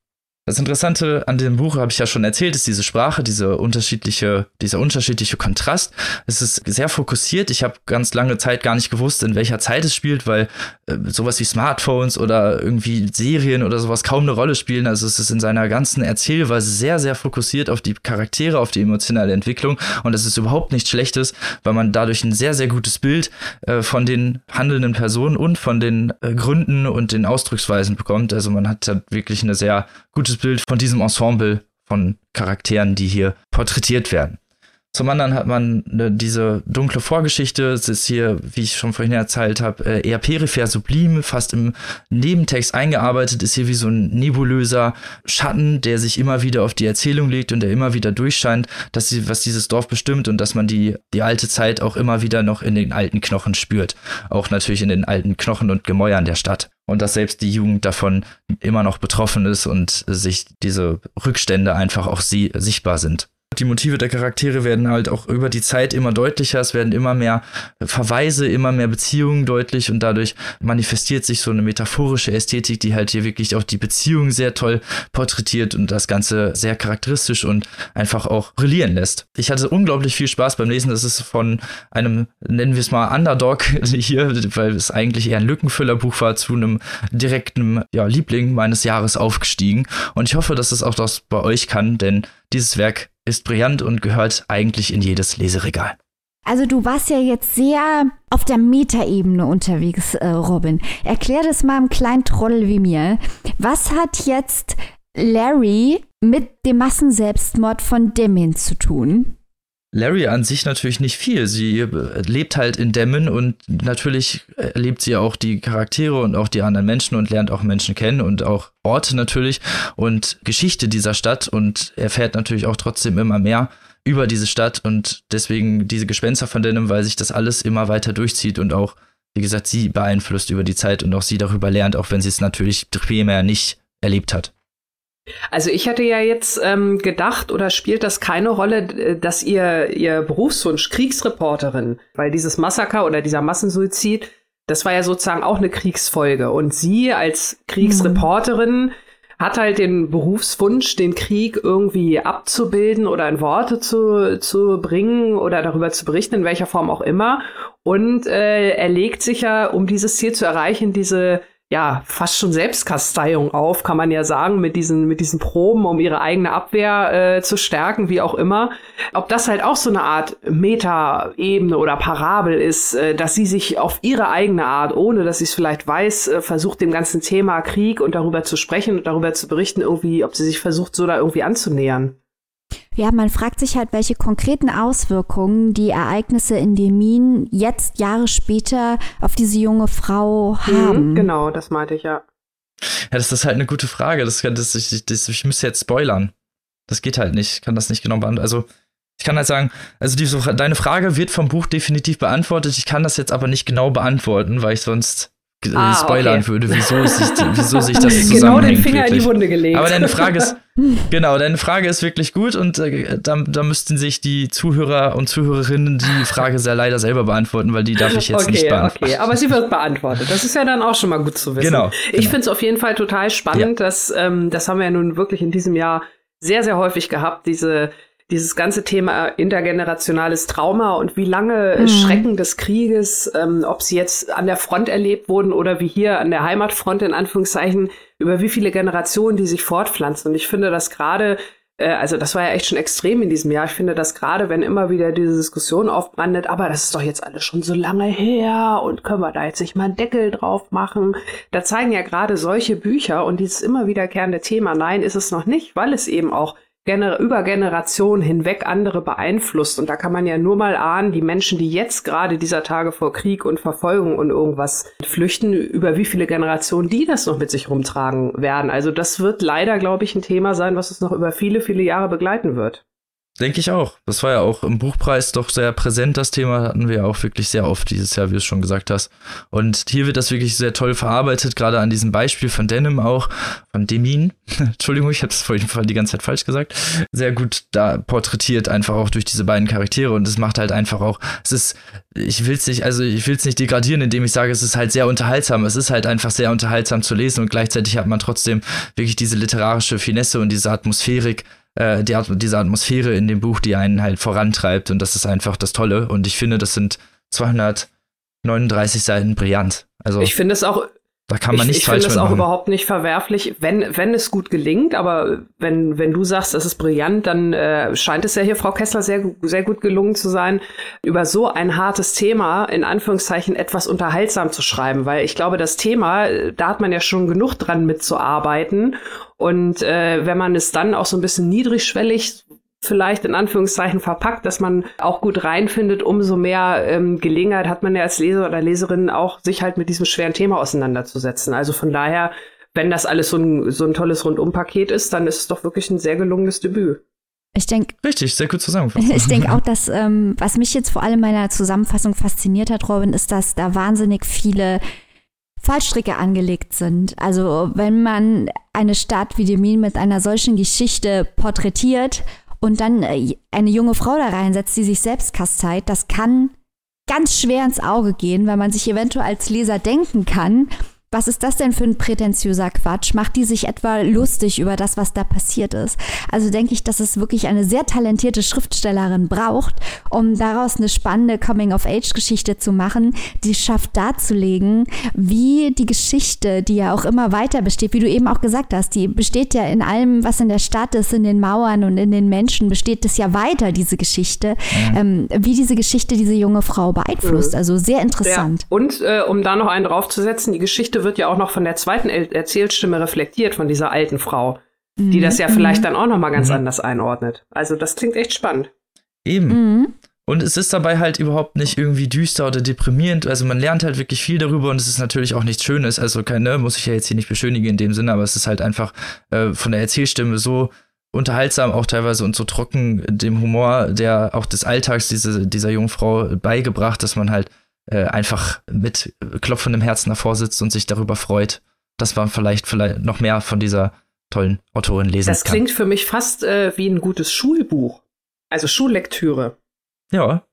[SPEAKER 1] Das Interessante an dem Buch, habe ich ja schon erzählt, ist diese Sprache, diese unterschiedliche, dieser unterschiedliche Kontrast. Es ist sehr fokussiert. Ich habe ganz lange Zeit gar nicht gewusst, in welcher Zeit es spielt, weil äh, sowas wie Smartphones oder irgendwie Serien oder sowas kaum eine Rolle spielen. Also es ist in seiner ganzen Erzählweise sehr, sehr fokussiert auf die Charaktere, auf die emotionale Entwicklung. Und das ist überhaupt nichts Schlechtes, weil man dadurch ein sehr, sehr gutes Bild äh, von den handelnden Personen und von den äh, Gründen und den Ausdrucksweisen bekommt. Also man hat da wirklich eine sehr gutes Bild von diesem Ensemble von Charakteren, die hier porträtiert werden. Zum anderen hat man äh, diese dunkle Vorgeschichte. Es ist hier, wie ich schon vorhin erzählt habe, äh, eher peripher sublim, fast im Nebentext eingearbeitet, ist hier wie so ein nebulöser Schatten, der sich immer wieder auf die Erzählung legt und der immer wieder durchscheint, dass sie, was dieses Dorf bestimmt und dass man die, die alte Zeit auch immer wieder noch in den alten Knochen spürt. Auch natürlich in den alten Knochen und Gemäuern der Stadt und dass selbst die Jugend davon immer noch betroffen ist und sich diese Rückstände einfach auch sie sichtbar sind. Die Motive der Charaktere werden halt auch über die Zeit immer deutlicher. Es werden immer mehr Verweise, immer mehr Beziehungen deutlich und dadurch manifestiert sich so eine metaphorische Ästhetik, die halt hier wirklich auch die Beziehung sehr toll porträtiert und das Ganze sehr charakteristisch und einfach auch brillieren lässt. Ich hatte unglaublich viel Spaß beim Lesen. Das ist von einem, nennen wir es mal Underdog hier, weil es eigentlich eher ein Lückenfüllerbuch war, zu einem direkten ja, Liebling meines Jahres aufgestiegen. Und ich hoffe, dass es auch das bei euch kann, denn dieses Werk ist brillant und gehört eigentlich in jedes Leseregal.
[SPEAKER 2] Also du warst ja jetzt sehr auf der Metaebene unterwegs, äh, Robin. Erklär das mal einem kleinen Trottel wie mir. Was hat jetzt Larry mit dem Massenselbstmord von Demin zu tun?
[SPEAKER 1] Larry an sich natürlich nicht viel. Sie äh, lebt halt in Demmen und natürlich erlebt sie auch die Charaktere und auch die anderen Menschen und lernt auch Menschen kennen und auch Orte natürlich und Geschichte dieser Stadt und erfährt natürlich auch trotzdem immer mehr über diese Stadt und deswegen diese Gespenster von Denim, weil sich das alles immer weiter durchzieht und auch, wie gesagt, sie beeinflusst über die Zeit und auch sie darüber lernt, auch wenn sie es natürlich primär nicht erlebt hat.
[SPEAKER 3] Also ich hatte ja jetzt ähm, gedacht, oder spielt das keine Rolle, äh, dass ihr, ihr Berufswunsch, Kriegsreporterin, weil dieses Massaker oder dieser Massensuizid, das war ja sozusagen auch eine Kriegsfolge. Und sie als Kriegsreporterin mhm. hat halt den Berufswunsch, den Krieg irgendwie abzubilden oder in Worte zu, zu bringen oder darüber zu berichten, in welcher Form auch immer. Und äh, er legt sich ja, um dieses Ziel zu erreichen, diese ja, fast schon Selbstkasteiung auf, kann man ja sagen, mit diesen, mit diesen Proben, um ihre eigene Abwehr äh, zu stärken, wie auch immer. Ob das halt auch so eine Art Meta-Ebene oder Parabel ist, äh, dass sie sich auf ihre eigene Art, ohne dass sie es vielleicht weiß, äh, versucht, dem ganzen Thema Krieg und darüber zu sprechen und darüber zu berichten, irgendwie, ob sie sich versucht, so da irgendwie anzunähern.
[SPEAKER 2] Ja, man fragt sich halt, welche konkreten Auswirkungen die Ereignisse in Demin jetzt Jahre später auf diese junge Frau mhm, haben.
[SPEAKER 3] Mhm, genau, das meinte ich ja.
[SPEAKER 1] Ja, das ist halt eine gute Frage. Das, das, ich, das, ich müsste jetzt spoilern. Das geht halt nicht. Ich kann das nicht genau beantworten. Also, ich kann halt sagen, also die, deine Frage wird vom Buch definitiv beantwortet. Ich kann das jetzt aber nicht genau beantworten, weil ich sonst ah, spoilern okay. würde, wieso sich, wieso sich das. Genau den Finger wirklich. in die Wunde gelegt. Aber deine Frage ist, genau, deine Frage ist wirklich gut und äh, da, da müssten sich die Zuhörer und Zuhörerinnen die Frage sehr leider selber beantworten, weil die darf ich jetzt
[SPEAKER 3] okay,
[SPEAKER 1] nicht beantworten.
[SPEAKER 3] Okay, aber sie wird beantwortet. Das ist ja dann auch schon mal gut zu wissen. Genau. Ich genau. finde es auf jeden Fall total spannend, ja. dass ähm, das haben wir ja nun wirklich in diesem Jahr sehr, sehr häufig gehabt, diese dieses ganze Thema intergenerationales Trauma und wie lange mhm. Schrecken des Krieges, ähm, ob sie jetzt an der Front erlebt wurden oder wie hier an der Heimatfront in Anführungszeichen, über wie viele Generationen die sich fortpflanzen. Und ich finde, dass gerade äh, also das war ja echt schon extrem in diesem Jahr. Ich finde, dass gerade wenn immer wieder diese Diskussion aufbrandet, aber das ist doch jetzt alles schon so lange her und können wir da jetzt nicht mal einen Deckel drauf machen, da zeigen ja gerade solche Bücher und dieses immer wiederkehrende Thema, nein, ist es noch nicht, weil es eben auch gener über Generationen hinweg andere beeinflusst. Und da kann man ja nur mal ahnen, die Menschen, die jetzt gerade dieser Tage vor Krieg und Verfolgung und irgendwas flüchten, über wie viele Generationen die das noch mit sich rumtragen werden. Also das wird leider, glaube ich, ein Thema sein, was uns noch über viele, viele Jahre begleiten wird.
[SPEAKER 1] Denke ich auch. Das war ja auch im Buchpreis doch sehr präsent, das Thema hatten wir ja auch wirklich sehr oft dieses Jahr, wie du es schon gesagt hast. Und hier wird das wirklich sehr toll verarbeitet, gerade an diesem Beispiel von Denim auch, von Demin. Entschuldigung, ich habe es vorhin die ganze Zeit falsch gesagt. Sehr gut da porträtiert, einfach auch durch diese beiden Charaktere. Und es macht halt einfach auch, es ist, ich will es nicht, also ich will es nicht degradieren, indem ich sage, es ist halt sehr unterhaltsam. Es ist halt einfach sehr unterhaltsam zu lesen und gleichzeitig hat man trotzdem wirklich diese literarische Finesse und diese Atmosphärik, äh, die, diese Atmosphäre in dem Buch, die einen halt vorantreibt. Und das ist einfach das Tolle. Und ich finde, das sind 239 Seiten brillant. Also
[SPEAKER 3] ich finde es auch
[SPEAKER 1] da kann man
[SPEAKER 3] ich,
[SPEAKER 1] nicht ich falsch
[SPEAKER 3] Ich finde es auch überhaupt nicht verwerflich, wenn, wenn es gut gelingt, aber wenn, wenn du sagst, es ist brillant, dann äh, scheint es ja hier Frau Kessler sehr, sehr gut gelungen zu sein, über so ein hartes Thema in Anführungszeichen etwas unterhaltsam zu schreiben, weil ich glaube, das Thema, äh, da hat man ja schon genug dran mitzuarbeiten und äh, wenn man es dann auch so ein bisschen niedrigschwellig vielleicht in Anführungszeichen verpackt, dass man auch gut reinfindet, umso mehr ähm, Gelegenheit hat man ja als Leser oder Leserin auch, sich halt mit diesem schweren Thema auseinanderzusetzen. Also von daher, wenn das alles so ein, so ein tolles Rundumpaket ist, dann ist es doch wirklich ein sehr gelungenes Debüt.
[SPEAKER 2] Ich denke.
[SPEAKER 1] Richtig, sehr gut zusammengefasst.
[SPEAKER 2] Ich denke auch, dass, ähm, was mich jetzt vor allem in meiner Zusammenfassung fasziniert hat, Robin, ist, dass da wahnsinnig viele Fallstricke angelegt sind. Also, wenn man eine Stadt wie Demin mit einer solchen Geschichte porträtiert und dann äh, eine junge Frau da reinsetzt, die sich selbst kasteit, das kann ganz schwer ins Auge gehen, weil man sich eventuell als Leser denken kann, was ist das denn für ein prätentiöser Quatsch? Macht die sich etwa lustig über das, was da passiert ist? Also denke ich, dass es wirklich eine sehr talentierte Schriftstellerin braucht, um daraus eine spannende Coming-of-Age-Geschichte zu machen, die schafft darzulegen, wie die Geschichte, die ja auch immer weiter besteht, wie du eben auch gesagt hast, die besteht ja in allem, was in der Stadt ist, in den Mauern und in den Menschen, besteht es ja weiter, diese Geschichte, mhm. ähm, wie diese Geschichte diese junge Frau beeinflusst. Mhm. Also sehr interessant.
[SPEAKER 3] Ja. Und äh, um da noch einen draufzusetzen, die Geschichte Geschichte wird ja auch noch von der zweiten er Erzählstimme reflektiert, von dieser alten Frau, mhm. die das ja vielleicht mhm. dann auch noch mal ganz mhm. anders einordnet. Also das klingt echt spannend.
[SPEAKER 1] Eben. Mhm. Und es ist dabei halt überhaupt nicht irgendwie düster oder deprimierend. Also man lernt halt wirklich viel darüber und es ist natürlich auch nichts Schönes. Also keine, muss ich ja jetzt hier nicht beschönigen in dem Sinne, aber es ist halt einfach äh, von der Erzählstimme so unterhaltsam auch teilweise und so trocken dem Humor, der auch des Alltags diese, dieser jungen Frau beigebracht, dass man halt äh, einfach mit klopfendem Herzen davor sitzt und sich darüber freut, dass man vielleicht, vielleicht noch mehr von dieser tollen Autorin lesen
[SPEAKER 3] das kann. Das klingt für mich fast äh, wie ein gutes Schulbuch. Also Schullektüre.
[SPEAKER 1] Ja, würde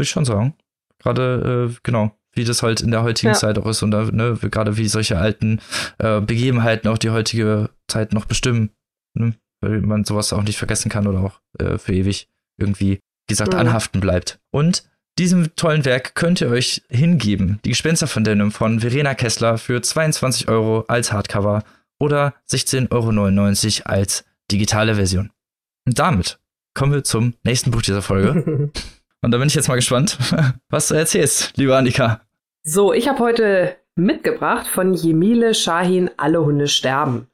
[SPEAKER 1] ich schon sagen. Gerade, äh, genau, wie das halt in der heutigen ja. Zeit auch ist und da, ne, gerade wie solche alten äh, Begebenheiten auch die heutige Zeit noch bestimmen. Ne? Weil man sowas auch nicht vergessen kann oder auch äh, für ewig irgendwie, wie gesagt, mhm. anhaften bleibt. Und diesem tollen Werk könnt ihr euch hingeben. Die Gespenster von Denim von Verena Kessler für 22 Euro als Hardcover oder 16,99 Euro als digitale Version. Und damit kommen wir zum nächsten Buch dieser Folge. Und da bin ich jetzt mal gespannt, was du erzählst, liebe Annika.
[SPEAKER 3] So, ich habe heute mitgebracht von Jemile Shahin Alle Hunde sterben.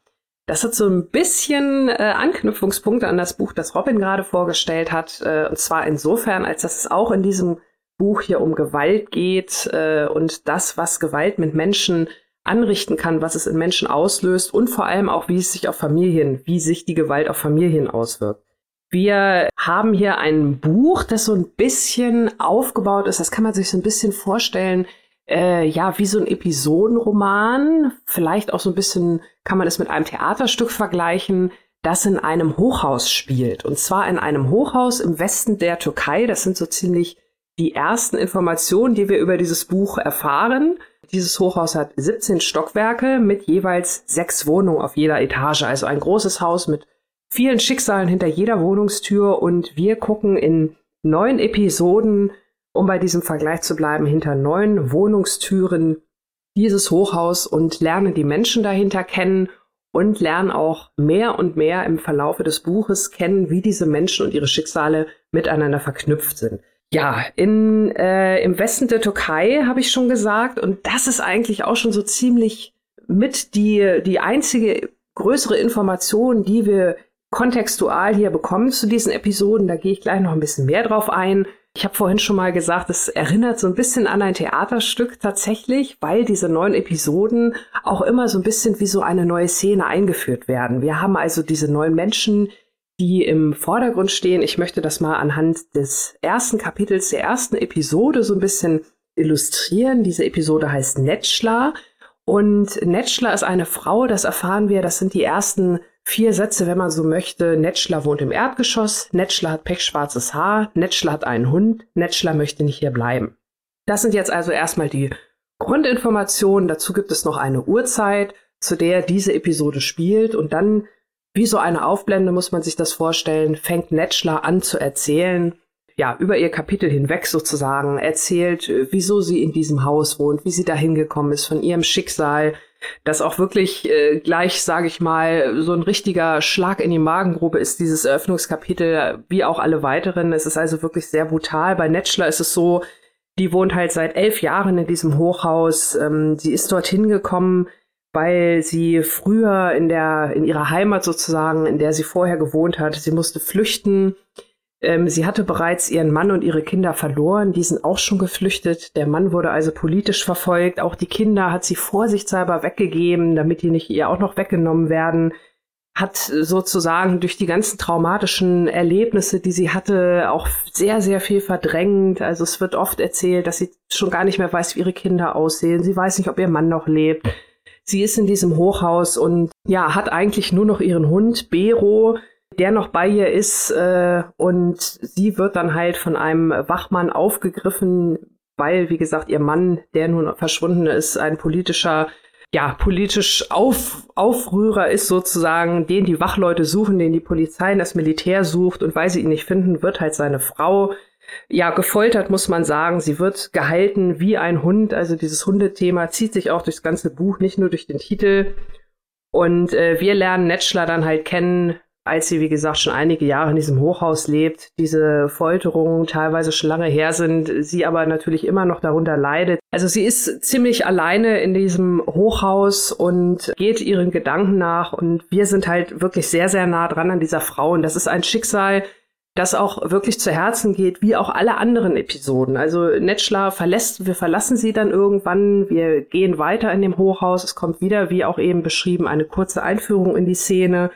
[SPEAKER 3] Das hat so ein bisschen äh, Anknüpfungspunkte an das Buch, das Robin gerade vorgestellt hat. Äh, und zwar insofern, als dass es auch in diesem Buch hier um Gewalt geht äh, und das, was Gewalt mit Menschen anrichten kann, was es in Menschen auslöst und vor allem auch, wie es sich auf Familien, wie sich die Gewalt auf Familien auswirkt. Wir haben hier ein Buch, das so ein bisschen aufgebaut ist. Das kann man sich so ein bisschen vorstellen, äh, ja, wie so ein Episodenroman. Vielleicht auch so ein bisschen kann man es mit einem Theaterstück vergleichen, das in einem Hochhaus spielt. Und zwar in einem Hochhaus im Westen der Türkei. Das sind so ziemlich die ersten Informationen, die wir über dieses Buch erfahren. Dieses Hochhaus hat 17 Stockwerke mit jeweils sechs Wohnungen auf jeder Etage. Also ein großes Haus mit vielen Schicksalen hinter jeder Wohnungstür und wir gucken in neun Episoden, um bei diesem Vergleich zu bleiben, hinter neun Wohnungstüren dieses Hochhaus und lernen die Menschen dahinter kennen und lernen auch mehr und mehr im Verlaufe des Buches kennen, wie diese Menschen und ihre Schicksale miteinander verknüpft sind. Ja, in, äh, im Westen der Türkei habe ich schon gesagt, und das ist eigentlich auch schon so ziemlich mit die, die einzige größere Information, die wir kontextual hier bekommen zu diesen Episoden. Da gehe ich gleich noch ein bisschen mehr drauf ein. Ich habe vorhin schon mal gesagt, es erinnert so ein bisschen an ein Theaterstück tatsächlich, weil diese neuen Episoden auch immer so ein bisschen wie so eine neue Szene eingeführt werden. Wir haben also diese neuen Menschen, die im Vordergrund stehen. Ich möchte das mal anhand des ersten Kapitels der ersten Episode so ein bisschen illustrieren. Diese Episode heißt Netschla und Netschla ist eine Frau, das erfahren wir, das sind die ersten vier Sätze, wenn man so möchte. Netschler wohnt im Erdgeschoss, Netschler hat pechschwarzes Haar, Netschler hat einen Hund, Netschler möchte nicht hier bleiben. Das sind jetzt also erstmal die Grundinformationen. Dazu gibt es noch eine Uhrzeit, zu der diese Episode spielt. Und dann wie so eine Aufblende muss man sich das vorstellen, fängt Netschler an zu erzählen, ja, über ihr Kapitel hinweg sozusagen, erzählt, wieso sie in diesem Haus wohnt, wie sie da hingekommen ist, von ihrem Schicksal, das auch wirklich äh, gleich, sage ich mal, so ein richtiger Schlag in die Magengrube ist, dieses Eröffnungskapitel, wie auch alle weiteren. Es ist also wirklich sehr brutal. Bei Netschler ist es so, die wohnt halt seit elf Jahren in diesem Hochhaus. Ähm, sie ist dorthin gekommen, weil sie früher in der, in ihrer Heimat sozusagen, in der sie vorher gewohnt hat, sie musste flüchten ähm, sie hatte bereits ihren Mann und ihre Kinder verloren, die sind auch schon geflüchtet. Der Mann wurde also politisch verfolgt. Auch die Kinder hat sie vorsichtshalber weggegeben, damit die nicht ihr auch noch weggenommen werden. Hat sozusagen durch die ganzen traumatischen Erlebnisse, die sie hatte, auch sehr, sehr viel verdrängt. Also es wird oft erzählt, dass sie schon gar nicht mehr weiß, wie ihre Kinder aussehen. Sie weiß nicht, ob ihr Mann noch lebt. Sie ist in diesem Hochhaus und ja, hat eigentlich nur noch ihren Hund, Bero, der noch bei ihr ist äh, und sie wird dann halt von einem Wachmann aufgegriffen, weil, wie gesagt, ihr Mann, der nun verschwunden ist, ein politischer, ja, politisch Auf, Aufrührer ist sozusagen, den die Wachleute suchen, den die Polizei und das Militär sucht und weil sie ihn nicht finden, wird halt seine Frau ja, gefoltert muss man sagen. Sie wird gehalten wie ein Hund. Also dieses Hundethema zieht sich auch durchs ganze Buch, nicht nur durch den Titel. Und äh, wir lernen Netschler dann halt kennen, als sie, wie gesagt, schon einige Jahre in diesem Hochhaus lebt, diese Folterungen teilweise schon lange her sind, sie aber natürlich immer noch darunter leidet. Also sie ist ziemlich alleine in diesem Hochhaus und geht ihren Gedanken nach und wir sind halt wirklich sehr, sehr nah dran an dieser Frau und das ist ein Schicksal, das auch wirklich zu Herzen geht, wie auch alle anderen Episoden. Also Netschler verlässt, wir verlassen sie dann irgendwann, wir gehen weiter in dem Hochhaus, es kommt wieder, wie auch eben beschrieben, eine kurze Einführung in die Szene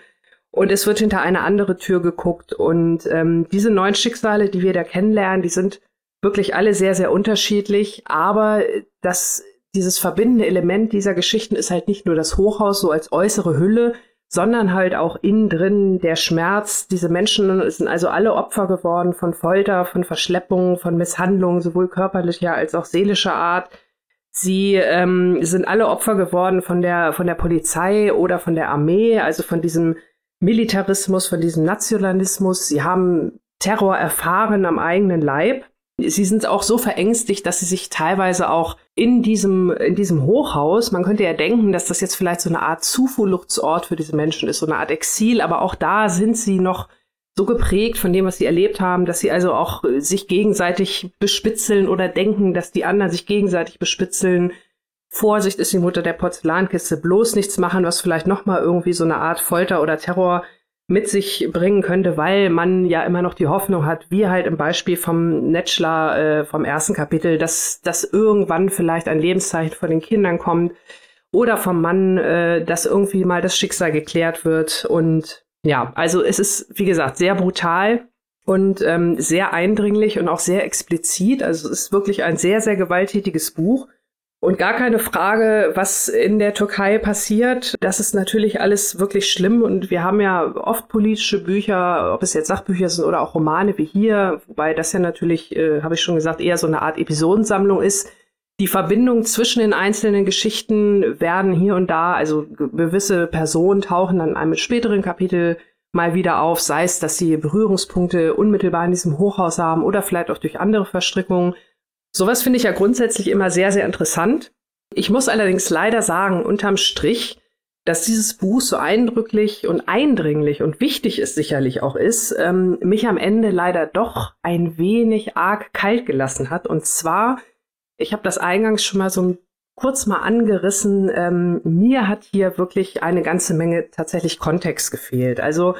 [SPEAKER 3] und es wird hinter eine andere Tür geguckt. Und ähm, diese neuen Schicksale, die wir da kennenlernen, die sind wirklich alle sehr, sehr unterschiedlich. Aber das, dieses verbindende Element dieser Geschichten ist halt nicht nur das Hochhaus so als äußere Hülle, sondern halt auch innen drin der Schmerz. Diese Menschen sind also alle Opfer geworden von Folter, von Verschleppungen, von Misshandlungen, sowohl körperlicher als auch seelischer Art. Sie ähm, sind alle Opfer geworden von der, von der Polizei oder von der Armee, also von diesem Militarismus, von diesem Nationalismus. Sie haben Terror erfahren am eigenen Leib. Sie sind auch so verängstigt, dass sie sich teilweise auch in diesem, in diesem Hochhaus, man könnte ja denken, dass das jetzt vielleicht so eine Art Zufluchtsort für diese Menschen ist, so eine Art Exil, aber auch da sind sie noch so geprägt von dem, was sie erlebt haben, dass sie also auch sich gegenseitig bespitzeln oder denken, dass die anderen sich gegenseitig bespitzeln, Vorsicht ist die Mutter der Porzellankiste, bloß nichts machen, was vielleicht nochmal irgendwie so eine Art Folter oder Terror mit sich bringen könnte, weil man ja immer noch die Hoffnung hat, wie halt im Beispiel vom Netschler äh, vom ersten Kapitel, dass, dass irgendwann vielleicht ein Lebenszeichen von den Kindern kommt oder vom Mann, äh, dass irgendwie mal das Schicksal geklärt wird. Und ja, also es ist, wie gesagt, sehr brutal und ähm, sehr eindringlich und auch sehr explizit. Also es ist wirklich ein sehr, sehr gewalttätiges Buch. Und gar keine Frage, was in der Türkei passiert. Das ist natürlich alles wirklich schlimm. Und wir haben ja oft politische Bücher, ob es jetzt Sachbücher sind oder auch Romane wie hier, wobei das ja natürlich, äh, habe ich schon gesagt, eher so eine Art Episodensammlung ist. Die Verbindung zwischen den einzelnen Geschichten werden hier und da, also gewisse Personen tauchen dann in einem späteren Kapitel mal wieder auf, sei es, dass sie Berührungspunkte unmittelbar in diesem Hochhaus haben oder vielleicht auch durch andere Verstrickungen. Sowas finde ich ja grundsätzlich immer sehr, sehr interessant. Ich muss allerdings leider sagen, unterm Strich, dass dieses Buch so eindrücklich und eindringlich und wichtig es sicherlich auch ist, ähm, mich am Ende leider doch ein wenig arg kalt gelassen hat. Und zwar, ich habe das eingangs schon mal so kurz mal angerissen, ähm, mir hat hier wirklich eine ganze Menge tatsächlich Kontext gefehlt. Also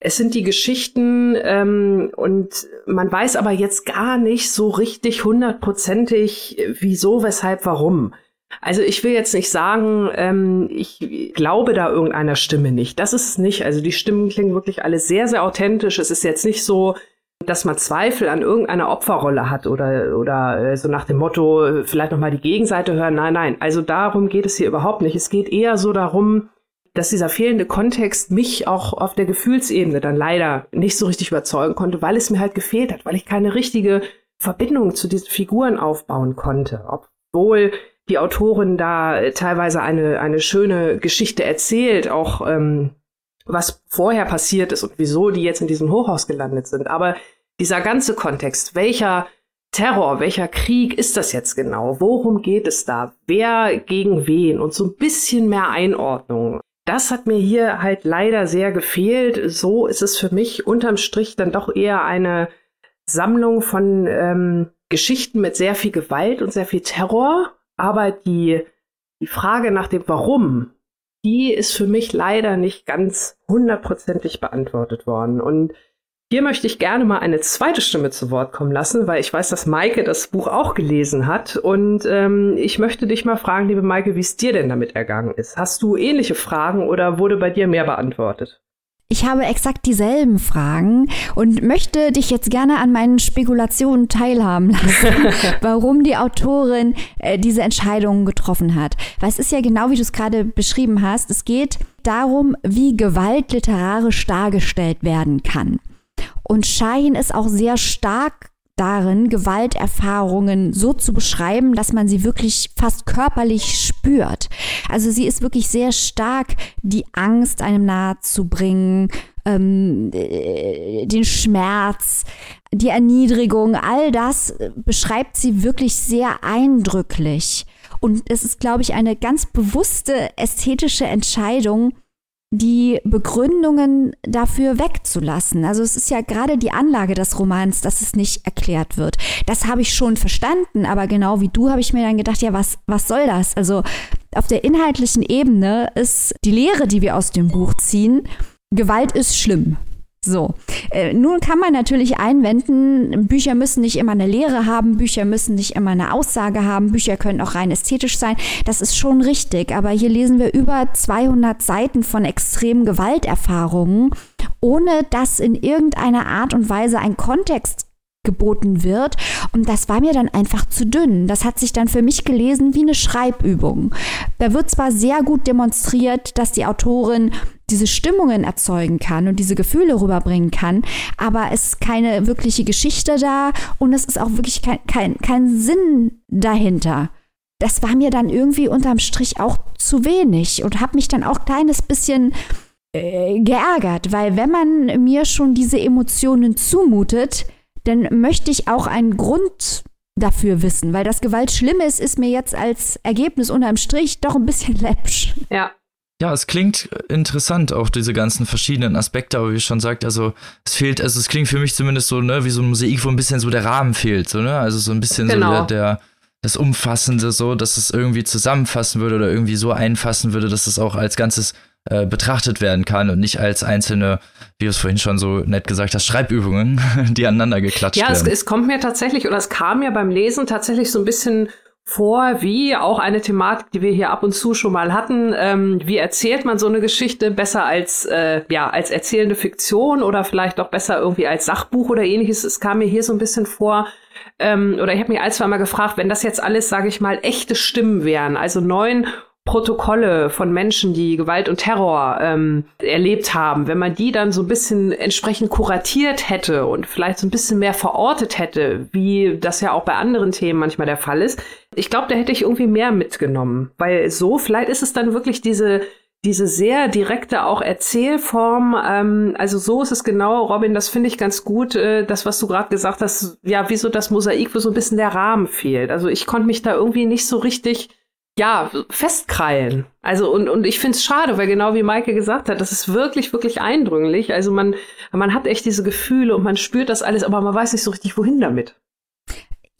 [SPEAKER 3] es sind die Geschichten ähm, und man weiß aber jetzt gar nicht so richtig hundertprozentig, wieso, weshalb, warum. Also ich will jetzt nicht sagen, ähm, ich glaube da irgendeiner Stimme nicht. Das ist es nicht. Also die Stimmen klingen wirklich alle sehr, sehr authentisch. Es ist jetzt nicht so, dass man Zweifel an irgendeiner Opferrolle hat oder, oder äh, so nach dem Motto, äh, vielleicht nochmal die Gegenseite hören. Nein, nein. Also darum geht es hier überhaupt nicht. Es geht eher so darum, dass dieser fehlende Kontext mich auch auf der Gefühlsebene dann leider nicht so richtig überzeugen konnte, weil es mir halt gefehlt hat, weil ich keine richtige Verbindung zu diesen Figuren aufbauen konnte. Obwohl die Autorin da teilweise eine, eine schöne Geschichte erzählt, auch ähm, was vorher passiert ist und wieso die jetzt in diesem Hochhaus gelandet sind. Aber dieser ganze Kontext, welcher Terror, welcher Krieg ist das jetzt genau? Worum geht es da? Wer gegen wen? Und so ein bisschen mehr Einordnung. Das hat mir hier halt leider sehr gefehlt. So ist es für mich unterm Strich dann doch eher eine Sammlung von ähm, Geschichten mit sehr viel Gewalt und sehr viel Terror. Aber die, die Frage nach dem Warum, die ist für mich leider nicht ganz hundertprozentig beantwortet worden. Und hier möchte ich gerne mal eine zweite Stimme zu Wort kommen lassen, weil ich weiß, dass Maike das Buch auch gelesen hat. Und ähm, ich möchte dich mal fragen, liebe Maike, wie es dir denn damit ergangen ist. Hast du ähnliche Fragen oder wurde bei dir mehr beantwortet?
[SPEAKER 2] Ich habe exakt dieselben Fragen und möchte dich jetzt gerne an meinen Spekulationen teilhaben lassen, warum die Autorin äh, diese Entscheidungen getroffen hat. Weil es ist ja genau wie du es gerade beschrieben hast. Es geht darum, wie Gewalt literarisch dargestellt werden kann. Und Shahin ist auch sehr stark darin, Gewalterfahrungen so zu beschreiben, dass man sie wirklich fast körperlich spürt. Also sie ist wirklich sehr stark, die Angst einem nahe zu bringen, ähm, äh, den Schmerz, die Erniedrigung, all das beschreibt sie wirklich sehr eindrücklich. Und es ist, glaube ich, eine ganz bewusste ästhetische Entscheidung, die Begründungen dafür wegzulassen. Also es ist ja gerade die Anlage des Romans, dass es nicht erklärt wird. Das habe ich schon verstanden, aber genau wie du habe ich mir dann gedacht, ja, was, was soll das? Also auf der inhaltlichen Ebene ist die Lehre, die wir aus dem Buch ziehen, Gewalt ist schlimm. So, äh, nun kann man natürlich einwenden, Bücher müssen nicht immer eine Lehre haben, Bücher müssen nicht immer eine Aussage haben, Bücher können auch rein ästhetisch sein. Das ist schon richtig, aber hier lesen wir über 200 Seiten von extremen Gewalterfahrungen, ohne dass in irgendeiner Art und Weise ein Kontext geboten wird. Und das war mir dann einfach zu dünn. Das hat sich dann für mich gelesen wie eine Schreibübung. Da wird zwar sehr gut demonstriert, dass die Autorin diese Stimmungen erzeugen kann und diese Gefühle rüberbringen kann, aber es ist keine wirkliche Geschichte da und es ist auch wirklich kein, kein, kein Sinn dahinter. Das war mir dann irgendwie unterm Strich auch zu wenig und habe mich dann auch ein kleines bisschen äh, geärgert, weil wenn man mir schon diese Emotionen zumutet, dann möchte ich auch einen Grund dafür wissen, weil das Gewalt schlimm ist, ist mir jetzt als Ergebnis unterm Strich doch ein bisschen läppsch.
[SPEAKER 3] Ja.
[SPEAKER 1] Ja, es klingt interessant, auch diese ganzen verschiedenen Aspekte, aber wie schon sagt, also es fehlt, also es klingt für mich zumindest so, ne, wie so ein Mosaik, wo ein bisschen so der Rahmen fehlt, so, ne? Also so ein bisschen genau. so der, der, das Umfassende, so, dass es irgendwie zusammenfassen würde oder irgendwie so einfassen würde, dass es auch als Ganzes äh, betrachtet werden kann und nicht als einzelne, wie du es vorhin schon so nett gesagt hast, Schreibübungen, die aneinander geklatscht
[SPEAKER 3] ja,
[SPEAKER 1] werden.
[SPEAKER 3] Ja, es, es kommt mir tatsächlich, oder es kam mir beim Lesen tatsächlich so ein bisschen vor, wie auch eine Thematik, die wir hier ab und zu schon mal hatten. Ähm, wie erzählt man so eine Geschichte besser als äh, ja als erzählende Fiktion oder vielleicht auch besser irgendwie als Sachbuch oder ähnliches? Es kam mir hier so ein bisschen vor. Ähm, oder ich habe mich ein, zwei Mal gefragt, wenn das jetzt alles, sage ich mal, echte Stimmen wären, also neun Protokolle von Menschen, die Gewalt und Terror ähm, erlebt haben, wenn man die dann so ein bisschen entsprechend kuratiert hätte und vielleicht so ein bisschen mehr verortet hätte, wie das ja auch bei anderen Themen manchmal der Fall ist, ich glaube, da hätte ich irgendwie mehr mitgenommen, weil so vielleicht ist es dann wirklich diese diese sehr direkte auch Erzählform, ähm, also so ist es genau, Robin, das finde ich ganz gut, äh, das, was du gerade gesagt hast, ja, wieso das Mosaik, wo so ein bisschen der Rahmen fehlt. Also ich konnte mich da irgendwie nicht so richtig, ja, festkrallen. Also und, und ich finde es schade, weil genau wie Maike gesagt hat, das ist wirklich, wirklich eindrücklich. Also man, man hat echt diese Gefühle und man spürt das alles, aber man weiß nicht so richtig, wohin damit.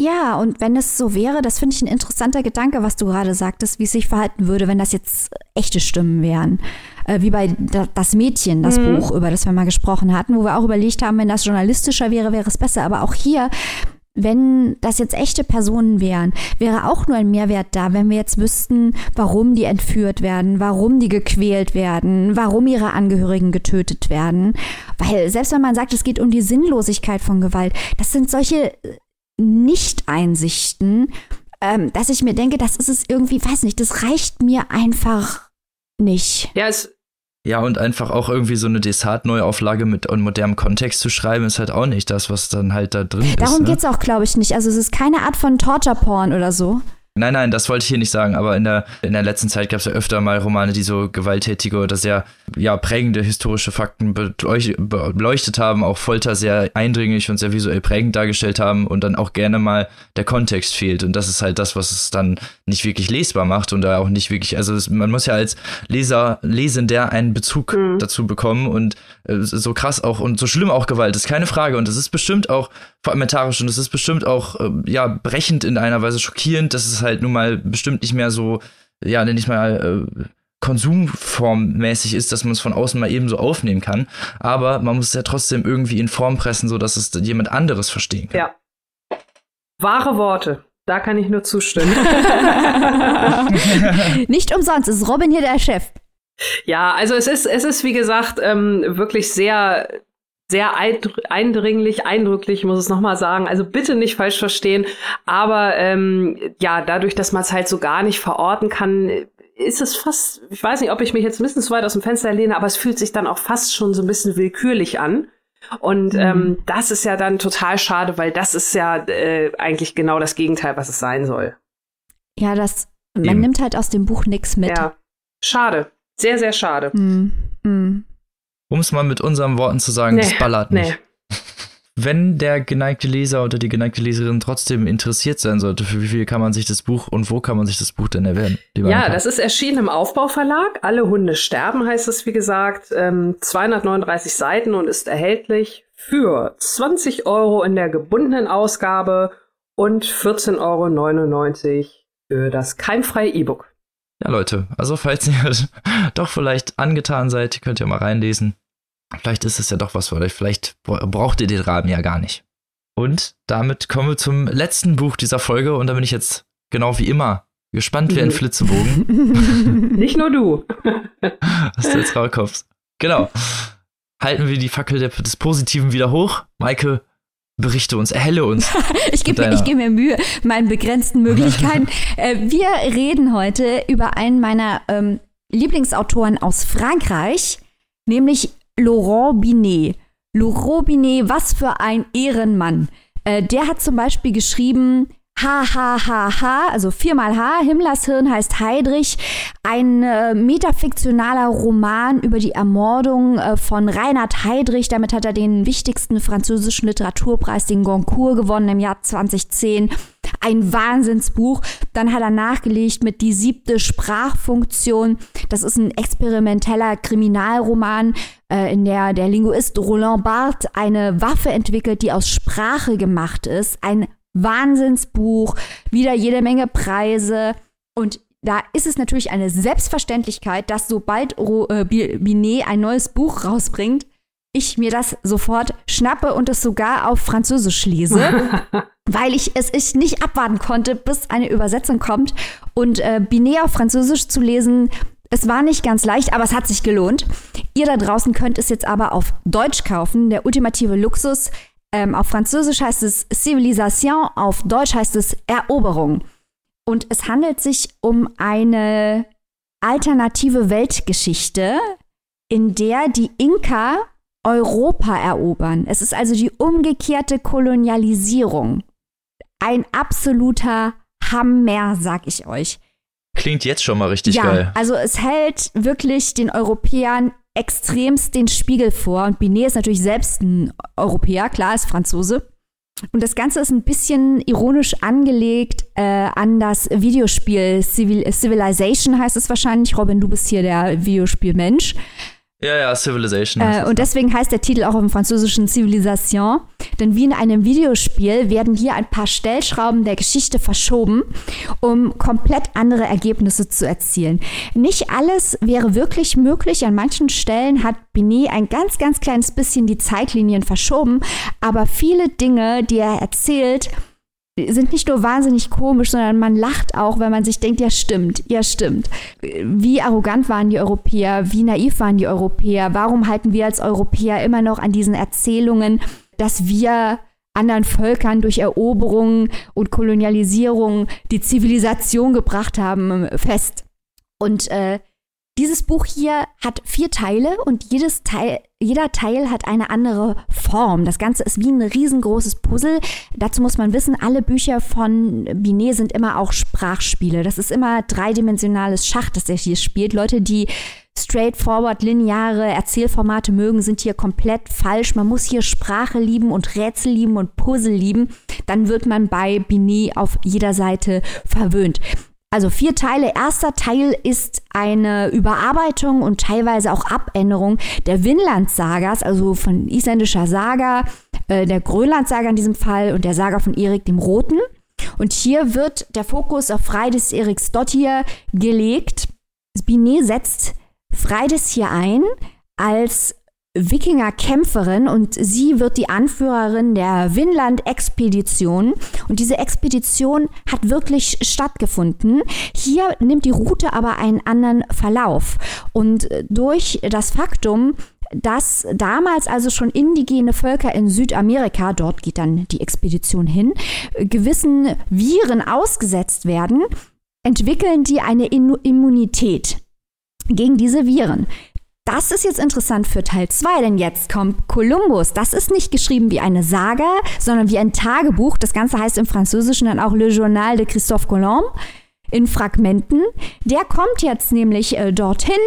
[SPEAKER 2] Ja, und wenn es so wäre, das finde ich ein interessanter Gedanke, was du gerade sagtest, wie es sich verhalten würde, wenn das jetzt echte Stimmen wären. Äh, wie bei Das Mädchen, das mhm. Buch, über das wir mal gesprochen hatten, wo wir auch überlegt haben, wenn das journalistischer wäre, wäre es besser. Aber auch hier, wenn das jetzt echte Personen wären, wäre auch nur ein Mehrwert da, wenn wir jetzt wüssten, warum die entführt werden, warum die gequält werden, warum ihre Angehörigen getötet werden. Weil selbst wenn man sagt, es geht um die Sinnlosigkeit von Gewalt, das sind solche nicht-Einsichten, ähm, dass ich mir denke, das ist es irgendwie, weiß nicht, das reicht mir einfach nicht.
[SPEAKER 3] Ja, es
[SPEAKER 1] ja, und einfach auch irgendwie so eine Desart-Neuauflage mit modernem Kontext zu schreiben, ist halt auch nicht das, was dann halt da drin
[SPEAKER 2] Darum
[SPEAKER 1] ist.
[SPEAKER 2] Darum
[SPEAKER 1] ne?
[SPEAKER 2] geht's auch, glaube ich, nicht. Also es ist keine Art von Torture-Porn oder so.
[SPEAKER 1] Nein, nein, das wollte ich hier nicht sagen, aber in der, in der letzten Zeit gab es ja öfter mal Romane, die so gewalttätige oder sehr ja, prägende historische Fakten beleuchtet haben, auch Folter sehr eindringlich und sehr visuell prägend dargestellt haben und dann auch gerne mal der Kontext fehlt. Und das ist halt das, was es dann nicht wirklich lesbar macht und da auch nicht wirklich, also es, man muss ja als Leser, Lesender einen Bezug mhm. dazu bekommen und äh, so krass auch und so schlimm auch Gewalt ist, keine Frage. Und es ist bestimmt auch fragmentarisch und es ist bestimmt auch äh, ja brechend in einer Weise schockierend, dass es halt nun mal bestimmt nicht mehr so, ja, nenne ich mal, äh, konsumformmäßig ist, dass man es von außen mal eben so aufnehmen kann. Aber man muss es ja trotzdem irgendwie in Form pressen, sodass es jemand anderes verstehen kann.
[SPEAKER 3] Ja. Wahre Worte. Da kann ich nur zustimmen.
[SPEAKER 2] Nicht umsonst ist Robin hier der Chef.
[SPEAKER 3] Ja, also es ist, es ist wie gesagt ähm, wirklich sehr sehr eindringlich, eindrücklich, muss es nochmal sagen. Also bitte nicht falsch verstehen. Aber ähm, ja, dadurch, dass man es halt so gar nicht verorten kann, ist es fast, ich weiß nicht, ob ich mich jetzt ein bisschen zu weit aus dem Fenster lehne, aber es fühlt sich dann auch fast schon so ein bisschen willkürlich an. Und mhm. ähm, das ist ja dann total schade, weil das ist ja äh, eigentlich genau das Gegenteil, was es sein soll.
[SPEAKER 2] Ja, das, man Eben. nimmt halt aus dem Buch nichts mit. Ja,
[SPEAKER 3] schade. Sehr, sehr schade.
[SPEAKER 2] Mhm. Mhm
[SPEAKER 1] um es mal mit unseren Worten zu sagen, nee, das ballert nicht. Nee. Wenn der geneigte Leser oder die geneigte Leserin trotzdem interessiert sein sollte, für wie viel kann man sich das Buch und wo kann man sich das Buch denn erwerben?
[SPEAKER 3] Ja, das ist erschienen im Aufbauverlag. Alle Hunde sterben heißt es, wie gesagt. Ähm, 239 Seiten und ist erhältlich für 20 Euro in der gebundenen Ausgabe und 14,99 Euro für das keimfreie E-Book.
[SPEAKER 1] Ja, Leute, also falls ihr doch vielleicht angetan seid, könnt ihr mal reinlesen. Vielleicht ist es ja doch was für euch. Vielleicht braucht ihr den Rahmen ja gar nicht. Und damit kommen wir zum letzten Buch dieser Folge. Und da bin ich jetzt genau wie immer gespannt wie ein mhm. Flitzebogen.
[SPEAKER 3] Nicht nur du.
[SPEAKER 1] was du jetzt rauskommst. Genau. Halten wir die Fackel des Positiven wieder hoch. Maike, berichte uns, erhelle uns.
[SPEAKER 2] ich gebe mir, geb mir Mühe, meinen begrenzten Möglichkeiten. äh, wir reden heute über einen meiner ähm, Lieblingsautoren aus Frankreich, nämlich Laurent Binet. Laurent Binet, was für ein Ehrenmann. Äh, der hat zum Beispiel geschrieben H, H, H, H, also viermal H, Himmlers Hirn heißt Heidrich, ein äh, metafiktionaler Roman über die Ermordung äh, von Reinhard Heydrich. Damit hat er den wichtigsten französischen Literaturpreis, den Goncourt, gewonnen im Jahr 2010. Ein Wahnsinnsbuch. Dann hat er nachgelegt mit Die siebte Sprachfunktion. Das ist ein experimenteller Kriminalroman, äh, in der der Linguist Roland Barthes eine Waffe entwickelt, die aus Sprache gemacht ist. Ein Wahnsinnsbuch, wieder jede Menge Preise. Und da ist es natürlich eine Selbstverständlichkeit, dass sobald äh, Binet ein neues Buch rausbringt, ich mir das sofort schnappe und es sogar auf Französisch lese, weil ich es ich nicht abwarten konnte, bis eine Übersetzung kommt. Und äh, auf Französisch zu lesen, es war nicht ganz leicht, aber es hat sich gelohnt. Ihr da draußen könnt es jetzt aber auf Deutsch kaufen. Der ultimative Luxus. Ähm, auf Französisch heißt es Civilisation, auf Deutsch heißt es Eroberung. Und es handelt sich um eine alternative Weltgeschichte, in der die Inka Europa erobern. Es ist also die umgekehrte Kolonialisierung. Ein absoluter Hammer, sag ich euch.
[SPEAKER 1] Klingt jetzt schon mal richtig
[SPEAKER 2] ja,
[SPEAKER 1] geil.
[SPEAKER 2] Also es hält wirklich den Europäern extremst den Spiegel vor. Und Binet ist natürlich selbst ein Europäer, klar, ist Franzose. Und das Ganze ist ein bisschen ironisch angelegt äh, an das Videospiel Civil Civilization heißt es wahrscheinlich. Robin, du bist hier der Videospielmensch.
[SPEAKER 1] Ja, ja, Civilization.
[SPEAKER 2] Äh, und deswegen heißt der Titel auch im französischen Civilisation. Denn wie in einem Videospiel werden hier ein paar Stellschrauben der Geschichte verschoben, um komplett andere Ergebnisse zu erzielen. Nicht alles wäre wirklich möglich. An manchen Stellen hat Binet ein ganz, ganz kleines bisschen die Zeitlinien verschoben. Aber viele Dinge, die er erzählt, sind nicht nur wahnsinnig komisch, sondern man lacht auch, wenn man sich denkt, ja stimmt, ja stimmt. Wie arrogant waren die Europäer, wie naiv waren die Europäer, warum halten wir als Europäer immer noch an diesen Erzählungen, dass wir anderen Völkern durch Eroberungen und Kolonialisierung die Zivilisation gebracht haben, fest. Und äh, dieses Buch hier hat vier Teile und jedes Teil, jeder Teil hat eine andere Form. Das Ganze ist wie ein riesengroßes Puzzle. Dazu muss man wissen, alle Bücher von Binet sind immer auch Sprachspiele. Das ist immer dreidimensionales Schach, das er hier spielt. Leute, die straightforward, lineare Erzählformate mögen, sind hier komplett falsch. Man muss hier Sprache lieben und Rätsel lieben und Puzzle lieben. Dann wird man bei Binet auf jeder Seite verwöhnt. Also vier Teile. Erster Teil ist eine Überarbeitung und teilweise auch Abänderung der Vinland-Sagas, also von isländischer Saga, äh, der Grönland-Saga in diesem Fall und der Saga von Erik dem Roten. Und hier wird der Fokus auf Freydis Eriksdottir gelegt. Binet setzt Freydis hier ein als Wikinger-Kämpferin und sie wird die Anführerin der Vinland-Expedition. Und diese Expedition hat wirklich stattgefunden. Hier nimmt die Route aber einen anderen Verlauf. Und durch das Faktum, dass damals also schon indigene Völker in Südamerika, dort geht dann die Expedition hin, gewissen Viren ausgesetzt werden, entwickeln die eine Immunität gegen diese Viren. Das ist jetzt interessant für Teil 2, denn jetzt kommt Kolumbus. Das ist nicht geschrieben wie eine Saga, sondern wie ein Tagebuch. Das Ganze heißt im Französischen dann auch Le Journal de Christophe Colomb in Fragmenten. Der kommt jetzt nämlich äh, dorthin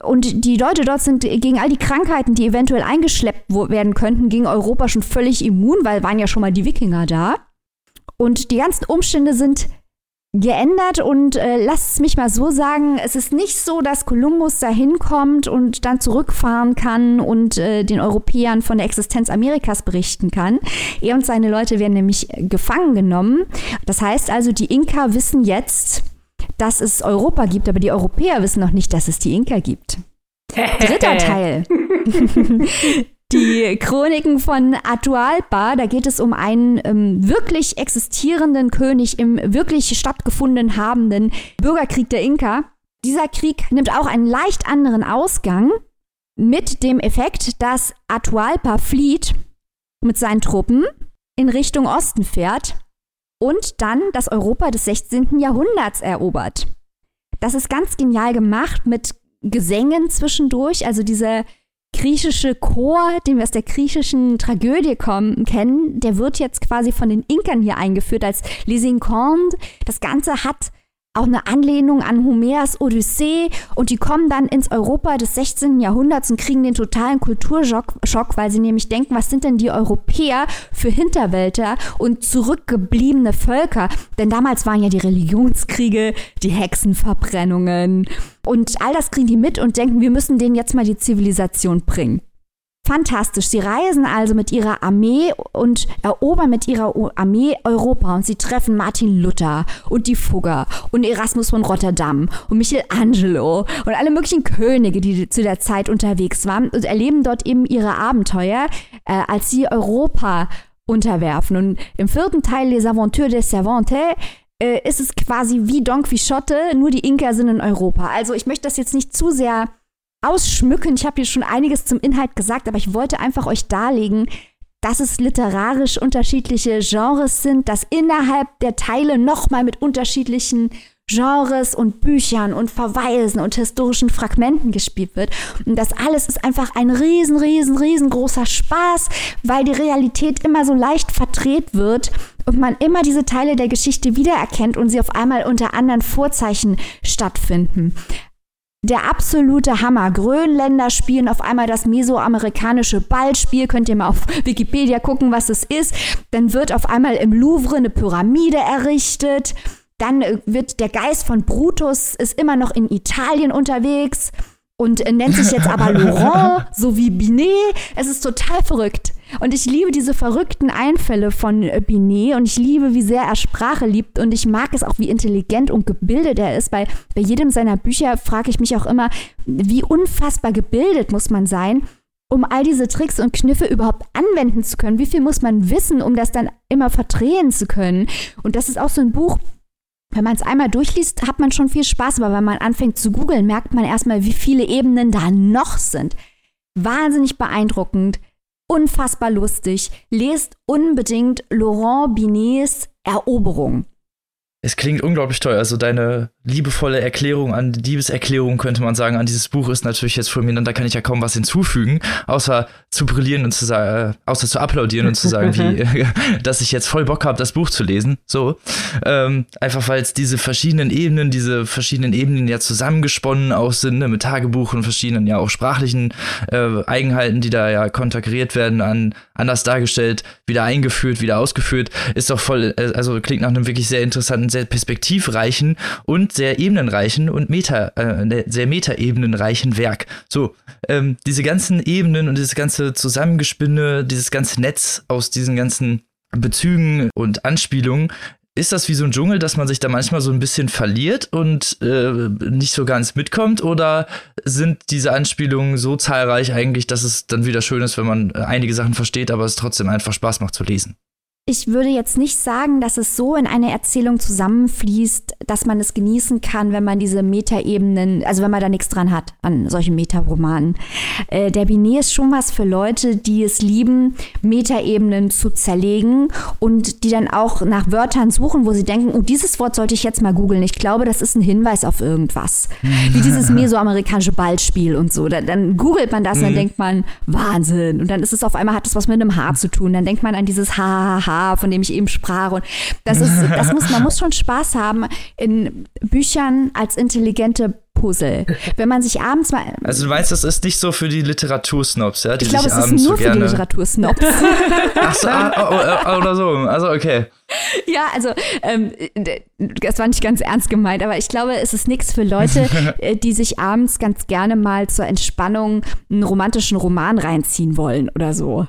[SPEAKER 2] und die Leute dort sind gegen all die Krankheiten, die eventuell eingeschleppt werden könnten, gegen Europa schon völlig immun, weil waren ja schon mal die Wikinger da. Und die ganzen Umstände sind geändert und äh, lasst es mich mal so sagen, es ist nicht so, dass Kolumbus da hinkommt und dann zurückfahren kann und äh, den Europäern von der Existenz Amerikas berichten kann. Er und seine Leute werden nämlich gefangen genommen. Das heißt also, die Inka wissen jetzt, dass es Europa gibt, aber die Europäer wissen noch nicht, dass es die Inka gibt. Dritter Teil. Die Chroniken von Atahualpa, da geht es um einen ähm, wirklich existierenden König im wirklich stattgefunden habenden Bürgerkrieg der Inka. Dieser Krieg nimmt auch einen leicht anderen Ausgang mit dem Effekt, dass Atahualpa flieht mit seinen Truppen in Richtung Osten fährt und dann das Europa des 16. Jahrhunderts erobert. Das ist ganz genial gemacht mit Gesängen zwischendurch, also diese griechische Chor, den wir aus der griechischen Tragödie kommen, kennen, der wird jetzt quasi von den Inkern hier eingeführt als Les Incandes. Das Ganze hat auch eine Anlehnung an Homers Odyssee und die kommen dann ins Europa des 16. Jahrhunderts und kriegen den totalen Kulturschock, weil sie nämlich denken, was sind denn die Europäer für Hinterwälder und zurückgebliebene Völker? Denn damals waren ja die Religionskriege, die Hexenverbrennungen und all das kriegen die mit und denken, wir müssen denen jetzt mal die Zivilisation bringen. Fantastisch. Sie reisen also mit ihrer Armee und erobern mit ihrer Armee Europa und sie treffen Martin Luther und die Fugger und Erasmus von Rotterdam und Michelangelo und alle möglichen Könige, die zu der Zeit unterwegs waren und erleben dort eben ihre Abenteuer, äh, als sie Europa unterwerfen. Und im vierten Teil Les Aventures des Cervantes äh, ist es quasi wie Don Quixote, nur die Inka sind in Europa. Also ich möchte das jetzt nicht zu sehr ausschmücken. Ich habe hier schon einiges zum Inhalt gesagt, aber ich wollte einfach euch darlegen, dass es literarisch unterschiedliche Genres sind, dass innerhalb der Teile nochmal mit unterschiedlichen Genres und Büchern und Verweisen und historischen Fragmenten gespielt wird. Und das alles ist einfach ein riesen, riesen, riesengroßer Spaß, weil die Realität immer so leicht verdreht wird und man immer diese Teile der Geschichte wiedererkennt und sie auf einmal unter anderen Vorzeichen stattfinden der absolute Hammer. Grönländer spielen auf einmal das mesoamerikanische Ballspiel. Könnt ihr mal auf Wikipedia gucken, was es ist. Dann wird auf einmal im Louvre eine Pyramide errichtet. Dann äh, wird der Geist von Brutus ist immer noch in Italien unterwegs und äh, nennt sich jetzt aber Laurent, so wie Binet. Es ist total verrückt. Und ich liebe diese verrückten Einfälle von äh, Binet und ich liebe, wie sehr er Sprache liebt und ich mag es auch, wie intelligent und gebildet er ist. Bei, bei jedem seiner Bücher frage ich mich auch immer, wie unfassbar gebildet muss man sein, um all diese Tricks und Kniffe überhaupt anwenden zu können. Wie viel muss man wissen, um das dann immer verdrehen zu können? Und das ist auch so ein Buch, wenn man es einmal durchliest, hat man schon viel Spaß, aber wenn man anfängt zu googeln, merkt man erstmal, wie viele Ebenen da noch sind. Wahnsinnig beeindruckend, unfassbar lustig. Lest unbedingt Laurent Binets Eroberung.
[SPEAKER 1] Es klingt unglaublich toll. Also deine liebevolle Erklärung an Liebeserklärung könnte man sagen an dieses Buch ist natürlich jetzt und da kann ich ja kaum was hinzufügen, außer zu brillieren und zu sagen, äh, außer zu applaudieren und zu sagen, wie, dass ich jetzt voll Bock habe, das Buch zu lesen. So, ähm, einfach weil es diese verschiedenen Ebenen, diese verschiedenen Ebenen ja zusammengesponnen auch sind ne, mit Tagebuch und verschiedenen ja auch sprachlichen äh, Eigenheiten, die da ja konterkariert werden, an anders dargestellt, wieder eingeführt, wieder ausgeführt, ist doch voll, äh, also klingt nach einem wirklich sehr interessanten sehr perspektivreichen und sehr ebenenreichen und Meta, äh, ne, sehr metaebenenreichen Werk. So, ähm, diese ganzen Ebenen und dieses ganze Zusammengespinne, dieses ganze Netz aus diesen ganzen Bezügen und Anspielungen ist das wie so ein Dschungel, dass man sich da manchmal so ein bisschen verliert und äh, nicht so ganz mitkommt? Oder sind diese Anspielungen so zahlreich eigentlich, dass es dann wieder schön ist, wenn man einige Sachen versteht, aber es trotzdem einfach Spaß macht zu lesen?
[SPEAKER 2] Ich würde jetzt nicht sagen, dass es so in eine Erzählung zusammenfließt, dass man es genießen kann, wenn man diese Metaebenen, also wenn man da nichts dran hat an solchen Metaromanen. Äh, der Binet ist schon was für Leute, die es lieben, Metaebenen zu zerlegen und die dann auch nach Wörtern suchen, wo sie denken, oh, dieses Wort sollte ich jetzt mal googeln. Ich glaube, das ist ein Hinweis auf irgendwas. Wie dieses mesoamerikanische Ballspiel und so. Dann, dann googelt man das mhm. und dann denkt man, Wahnsinn. Und dann ist es auf einmal, hat es was mit einem Haar zu tun. Dann denkt man an dieses Ha, von dem ich eben sprach. Und das ist, das muss, man muss schon Spaß haben in Büchern als intelligente Puzzle. Wenn man sich abends mal.
[SPEAKER 1] Also du meinst, das ist nicht so für die Literatursnobs, ja?
[SPEAKER 2] Die ich glaube, es ist nur so für die Literatursnobs.
[SPEAKER 1] Ach so, ah, oh, oh, oder so. Also okay.
[SPEAKER 2] Ja, also ähm, das war nicht ganz ernst gemeint, aber ich glaube, es ist nichts für Leute, äh, die sich abends ganz gerne mal zur Entspannung einen romantischen Roman reinziehen wollen oder so.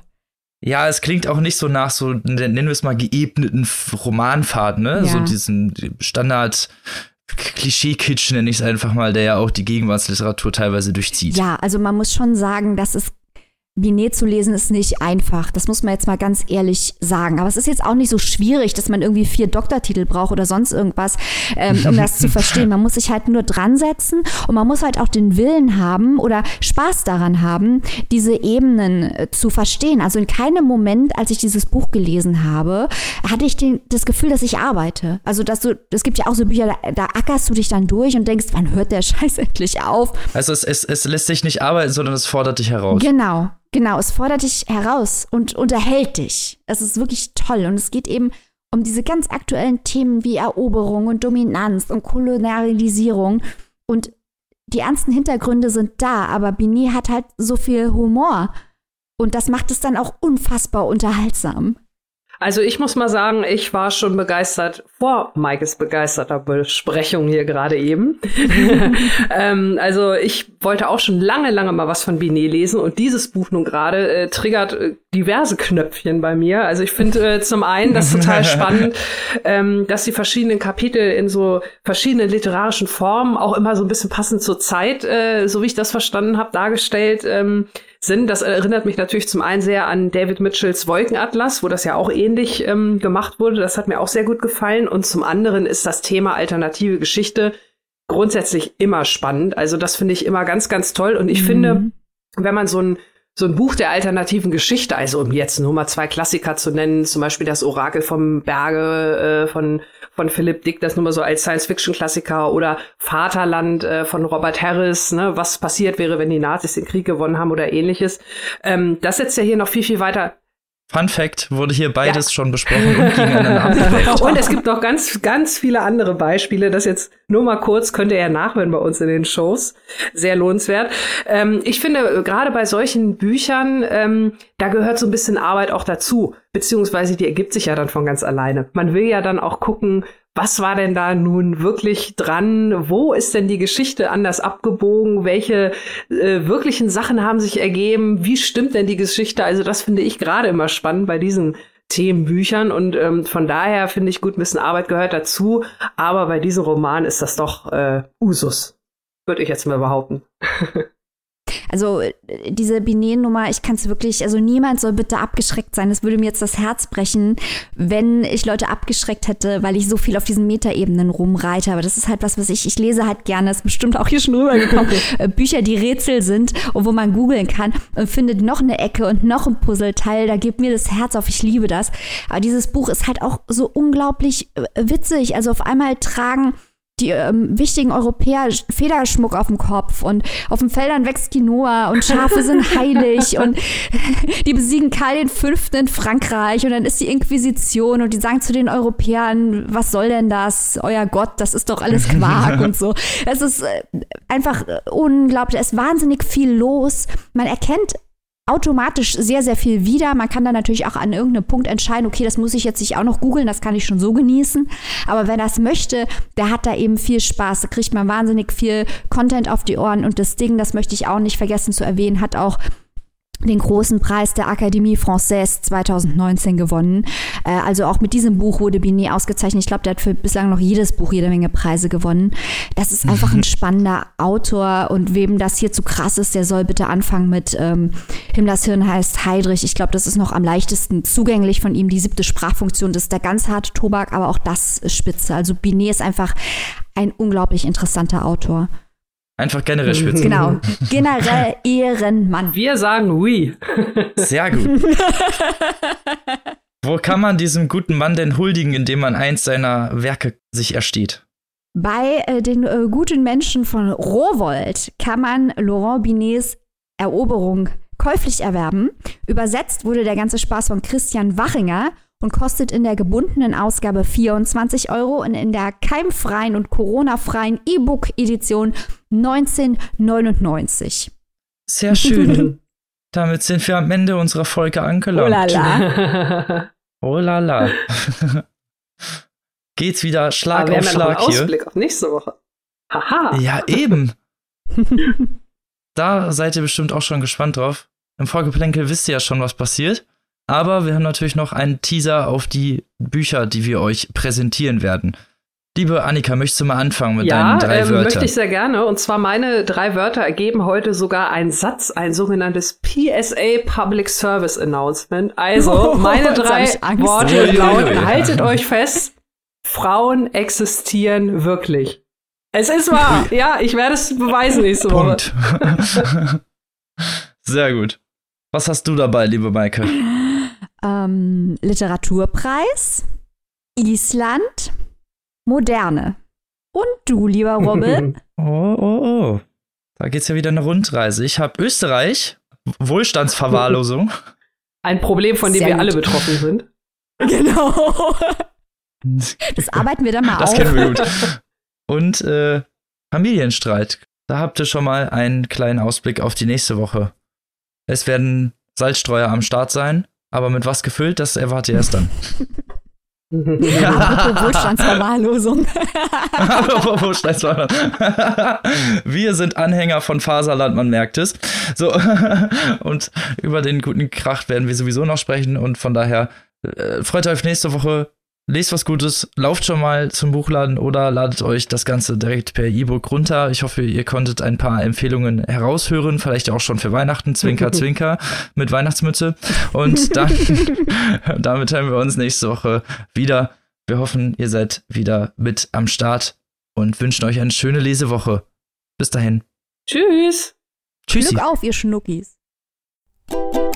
[SPEAKER 1] Ja, es klingt auch nicht so nach so, nennen wir es mal, geebneten Romanfahrt, ne? Ja. So diesen Standard Klischee-Kitsch nenne ich es einfach mal, der ja auch die Gegenwartsliteratur teilweise durchzieht.
[SPEAKER 2] Ja, also man muss schon sagen, dass es Binet zu lesen ist nicht einfach. Das muss man jetzt mal ganz ehrlich sagen. Aber es ist jetzt auch nicht so schwierig, dass man irgendwie vier Doktortitel braucht oder sonst irgendwas, ähm, um das zu verstehen. Man muss sich halt nur dran setzen und man muss halt auch den Willen haben oder Spaß daran haben, diese Ebenen äh, zu verstehen. Also in keinem Moment, als ich dieses Buch gelesen habe, hatte ich den, das Gefühl, dass ich arbeite. Also dass du, es gibt ja auch so Bücher, da, da ackerst du dich dann durch und denkst, wann hört der Scheiß endlich auf?
[SPEAKER 1] Also es, es, es lässt sich nicht arbeiten, sondern es fordert dich heraus.
[SPEAKER 2] Genau. Genau, es fordert dich heraus und unterhält dich. Es ist wirklich toll und es geht eben um diese ganz aktuellen Themen wie Eroberung und Dominanz und Kolonialisierung und die ernsten Hintergründe sind da, aber Binet hat halt so viel Humor und das macht es dann auch unfassbar unterhaltsam.
[SPEAKER 3] Also ich muss mal sagen, ich war schon begeistert vor Maikes begeisterter Besprechung hier gerade eben. ähm, also ich wollte auch schon lange, lange mal was von Binet lesen und dieses Buch nun gerade äh, triggert äh, diverse Knöpfchen bei mir. Also ich finde äh, zum einen das total spannend, ähm, dass die verschiedenen Kapitel in so verschiedenen literarischen Formen auch immer so ein bisschen passend zur Zeit, äh, so wie ich das verstanden habe, dargestellt ähm, sind. Das erinnert mich natürlich zum einen sehr an David Mitchells Wolkenatlas, wo das ja auch ähnlich ähm, gemacht wurde. Das hat mir auch sehr gut gefallen. Und zum anderen ist das Thema alternative Geschichte grundsätzlich immer spannend. Also das finde ich immer ganz, ganz toll. Und ich mhm. finde, wenn man so ein so ein Buch der alternativen Geschichte, also um jetzt nur mal zwei Klassiker zu nennen, zum Beispiel das Orakel vom Berge äh, von, von Philipp Dick, das nur mal so als Science-Fiction-Klassiker oder Vaterland äh, von Robert Harris, ne, was passiert wäre, wenn die Nazis den Krieg gewonnen haben oder ähnliches. Ähm, das setzt ja hier noch viel, viel weiter
[SPEAKER 1] Fun Fact, wurde hier beides ja. schon besprochen und gegeneinander abgewägt.
[SPEAKER 3] Und es gibt noch ganz, ganz viele andere Beispiele. Das jetzt nur mal kurz, könnt ihr ja nachhören bei uns in den Shows. Sehr lohnenswert. Ähm, ich finde, gerade bei solchen Büchern, ähm, da gehört so ein bisschen Arbeit auch dazu. Beziehungsweise die ergibt sich ja dann von ganz alleine. Man will ja dann auch gucken, was war denn da nun wirklich dran? Wo ist denn die Geschichte anders abgebogen? Welche äh, wirklichen Sachen haben sich ergeben? Wie stimmt denn die Geschichte? Also das finde ich gerade immer spannend bei diesen Themenbüchern und ähm, von daher finde ich gut, ein bisschen Arbeit gehört dazu, aber bei diesem Roman ist das doch äh, Usus, würde ich jetzt mal behaupten.
[SPEAKER 2] Also äh, diese Binet-Nummer, ich kann es wirklich, also niemand soll bitte abgeschreckt sein. Es würde mir jetzt das Herz brechen, wenn ich Leute abgeschreckt hätte, weil ich so viel auf diesen Metaebenen rumreite. Aber das ist halt was, was ich, ich lese halt gerne, ist bestimmt auch hier schon rübergekommen. Äh, Bücher, die Rätsel sind und wo man googeln kann und findet noch eine Ecke und noch ein Puzzleteil. Da gibt mir das Herz auf, ich liebe das. Aber dieses Buch ist halt auch so unglaublich äh, witzig. Also auf einmal tragen die ähm, wichtigen Europäer Federschmuck auf dem Kopf und auf den Feldern wächst Quinoa und Schafe sind heilig und die besiegen Karl V. in Frankreich und dann ist die Inquisition und die sagen zu den Europäern, was soll denn das? Euer Gott, das ist doch alles Quark und so. Es ist äh, einfach äh, unglaublich. Es ist wahnsinnig viel los. Man erkennt automatisch sehr, sehr viel wieder. Man kann dann natürlich auch an irgendeinem Punkt entscheiden, okay, das muss ich jetzt nicht auch noch googeln, das kann ich schon so genießen. Aber wer das möchte, der hat da eben viel Spaß. Da kriegt man wahnsinnig viel Content auf die Ohren. Und das Ding, das möchte ich auch nicht vergessen zu erwähnen, hat auch den großen Preis der Académie Française 2019 gewonnen. Äh, also auch mit diesem Buch wurde Binet ausgezeichnet. Ich glaube, der hat für bislang noch jedes Buch jede Menge Preise gewonnen. Das ist einfach ein spannender Autor und wem das hier zu krass ist, der soll bitte anfangen mit ähm, Himmlers Hirn heißt Heidrich. Ich glaube, das ist noch am leichtesten zugänglich von ihm. Die siebte Sprachfunktion, das ist der ganz harte Tobak, aber auch das ist spitze. Also Binet ist einfach ein unglaublich interessanter Autor.
[SPEAKER 1] Einfach generell schwitzen.
[SPEAKER 2] Genau. Generell Ehrenmann.
[SPEAKER 3] Wir sagen oui.
[SPEAKER 1] Sehr gut. Wo kann man diesem guten Mann denn huldigen, indem man eins seiner Werke sich ersteht?
[SPEAKER 2] Bei äh, den äh, guten Menschen von Rowold kann man Laurent Binets Eroberung käuflich erwerben. Übersetzt wurde der ganze Spaß von Christian Wachinger und kostet in der gebundenen Ausgabe 24 Euro und in der keimfreien und Corona-freien E-Book-Edition 1999.
[SPEAKER 1] Sehr schön. Damit sind wir am Ende unserer Folge angelangt.
[SPEAKER 2] Oh la
[SPEAKER 1] oh la la. Geht's wieder Schlag Aber auf Schlag ja noch einen
[SPEAKER 3] hier. Ausblick auf nächste Woche.
[SPEAKER 1] Haha. Ja, eben. da seid ihr bestimmt auch schon gespannt drauf. Im Vorgeplänkel wisst ihr ja schon, was passiert. Aber wir haben natürlich noch einen Teaser auf die Bücher, die wir euch präsentieren werden. Liebe Annika, möchtest du mal anfangen mit
[SPEAKER 3] ja,
[SPEAKER 1] deinen drei ähm, Wörtern?
[SPEAKER 3] möchte ich sehr gerne. Und zwar meine drei Wörter ergeben heute sogar einen Satz, ein sogenanntes PSA Public Service Announcement. Also, meine drei Worte lauten, haltet euch fest, Frauen existieren wirklich. Es ist wahr. ja, ich werde es beweisen nächste Woche.
[SPEAKER 1] Sehr gut. Was hast du dabei, liebe Maike?
[SPEAKER 2] Ähm, Literaturpreis, Island, Moderne. Und du, lieber Robin?
[SPEAKER 1] oh, oh, oh. Da geht's ja wieder eine Rundreise. Ich habe Österreich, Wohlstandsverwahrlosung.
[SPEAKER 3] Ein Problem, von dem Sehr wir gut. alle betroffen sind.
[SPEAKER 2] Genau. Das arbeiten wir dann mal
[SPEAKER 1] das auf. Das kennen wir gut. Und äh, Familienstreit. Da habt ihr schon mal einen kleinen Ausblick auf die nächste Woche. Es werden Salzstreuer am Start sein, aber mit was gefüllt, das erwarte ich erst dann. Wohlstandsverwahrlosung. Wir sind Anhänger von Faserland, man merkt es. So, und über den guten Kracht werden wir sowieso noch sprechen und von daher äh, freut euch auf nächste Woche lest was Gutes, lauft schon mal zum Buchladen oder ladet euch das Ganze direkt per E-Book runter. Ich hoffe, ihr konntet ein paar Empfehlungen heraushören, vielleicht auch schon für Weihnachten, Zwinker, Zwinker mit Weihnachtsmütze. Und dann, damit hören wir uns nächste Woche wieder. Wir hoffen, ihr seid wieder mit am Start und wünschen euch eine schöne Lesewoche. Bis dahin.
[SPEAKER 3] Tschüss.
[SPEAKER 2] Tschüssi. Glück auf, ihr Schnuckis. Tschüss.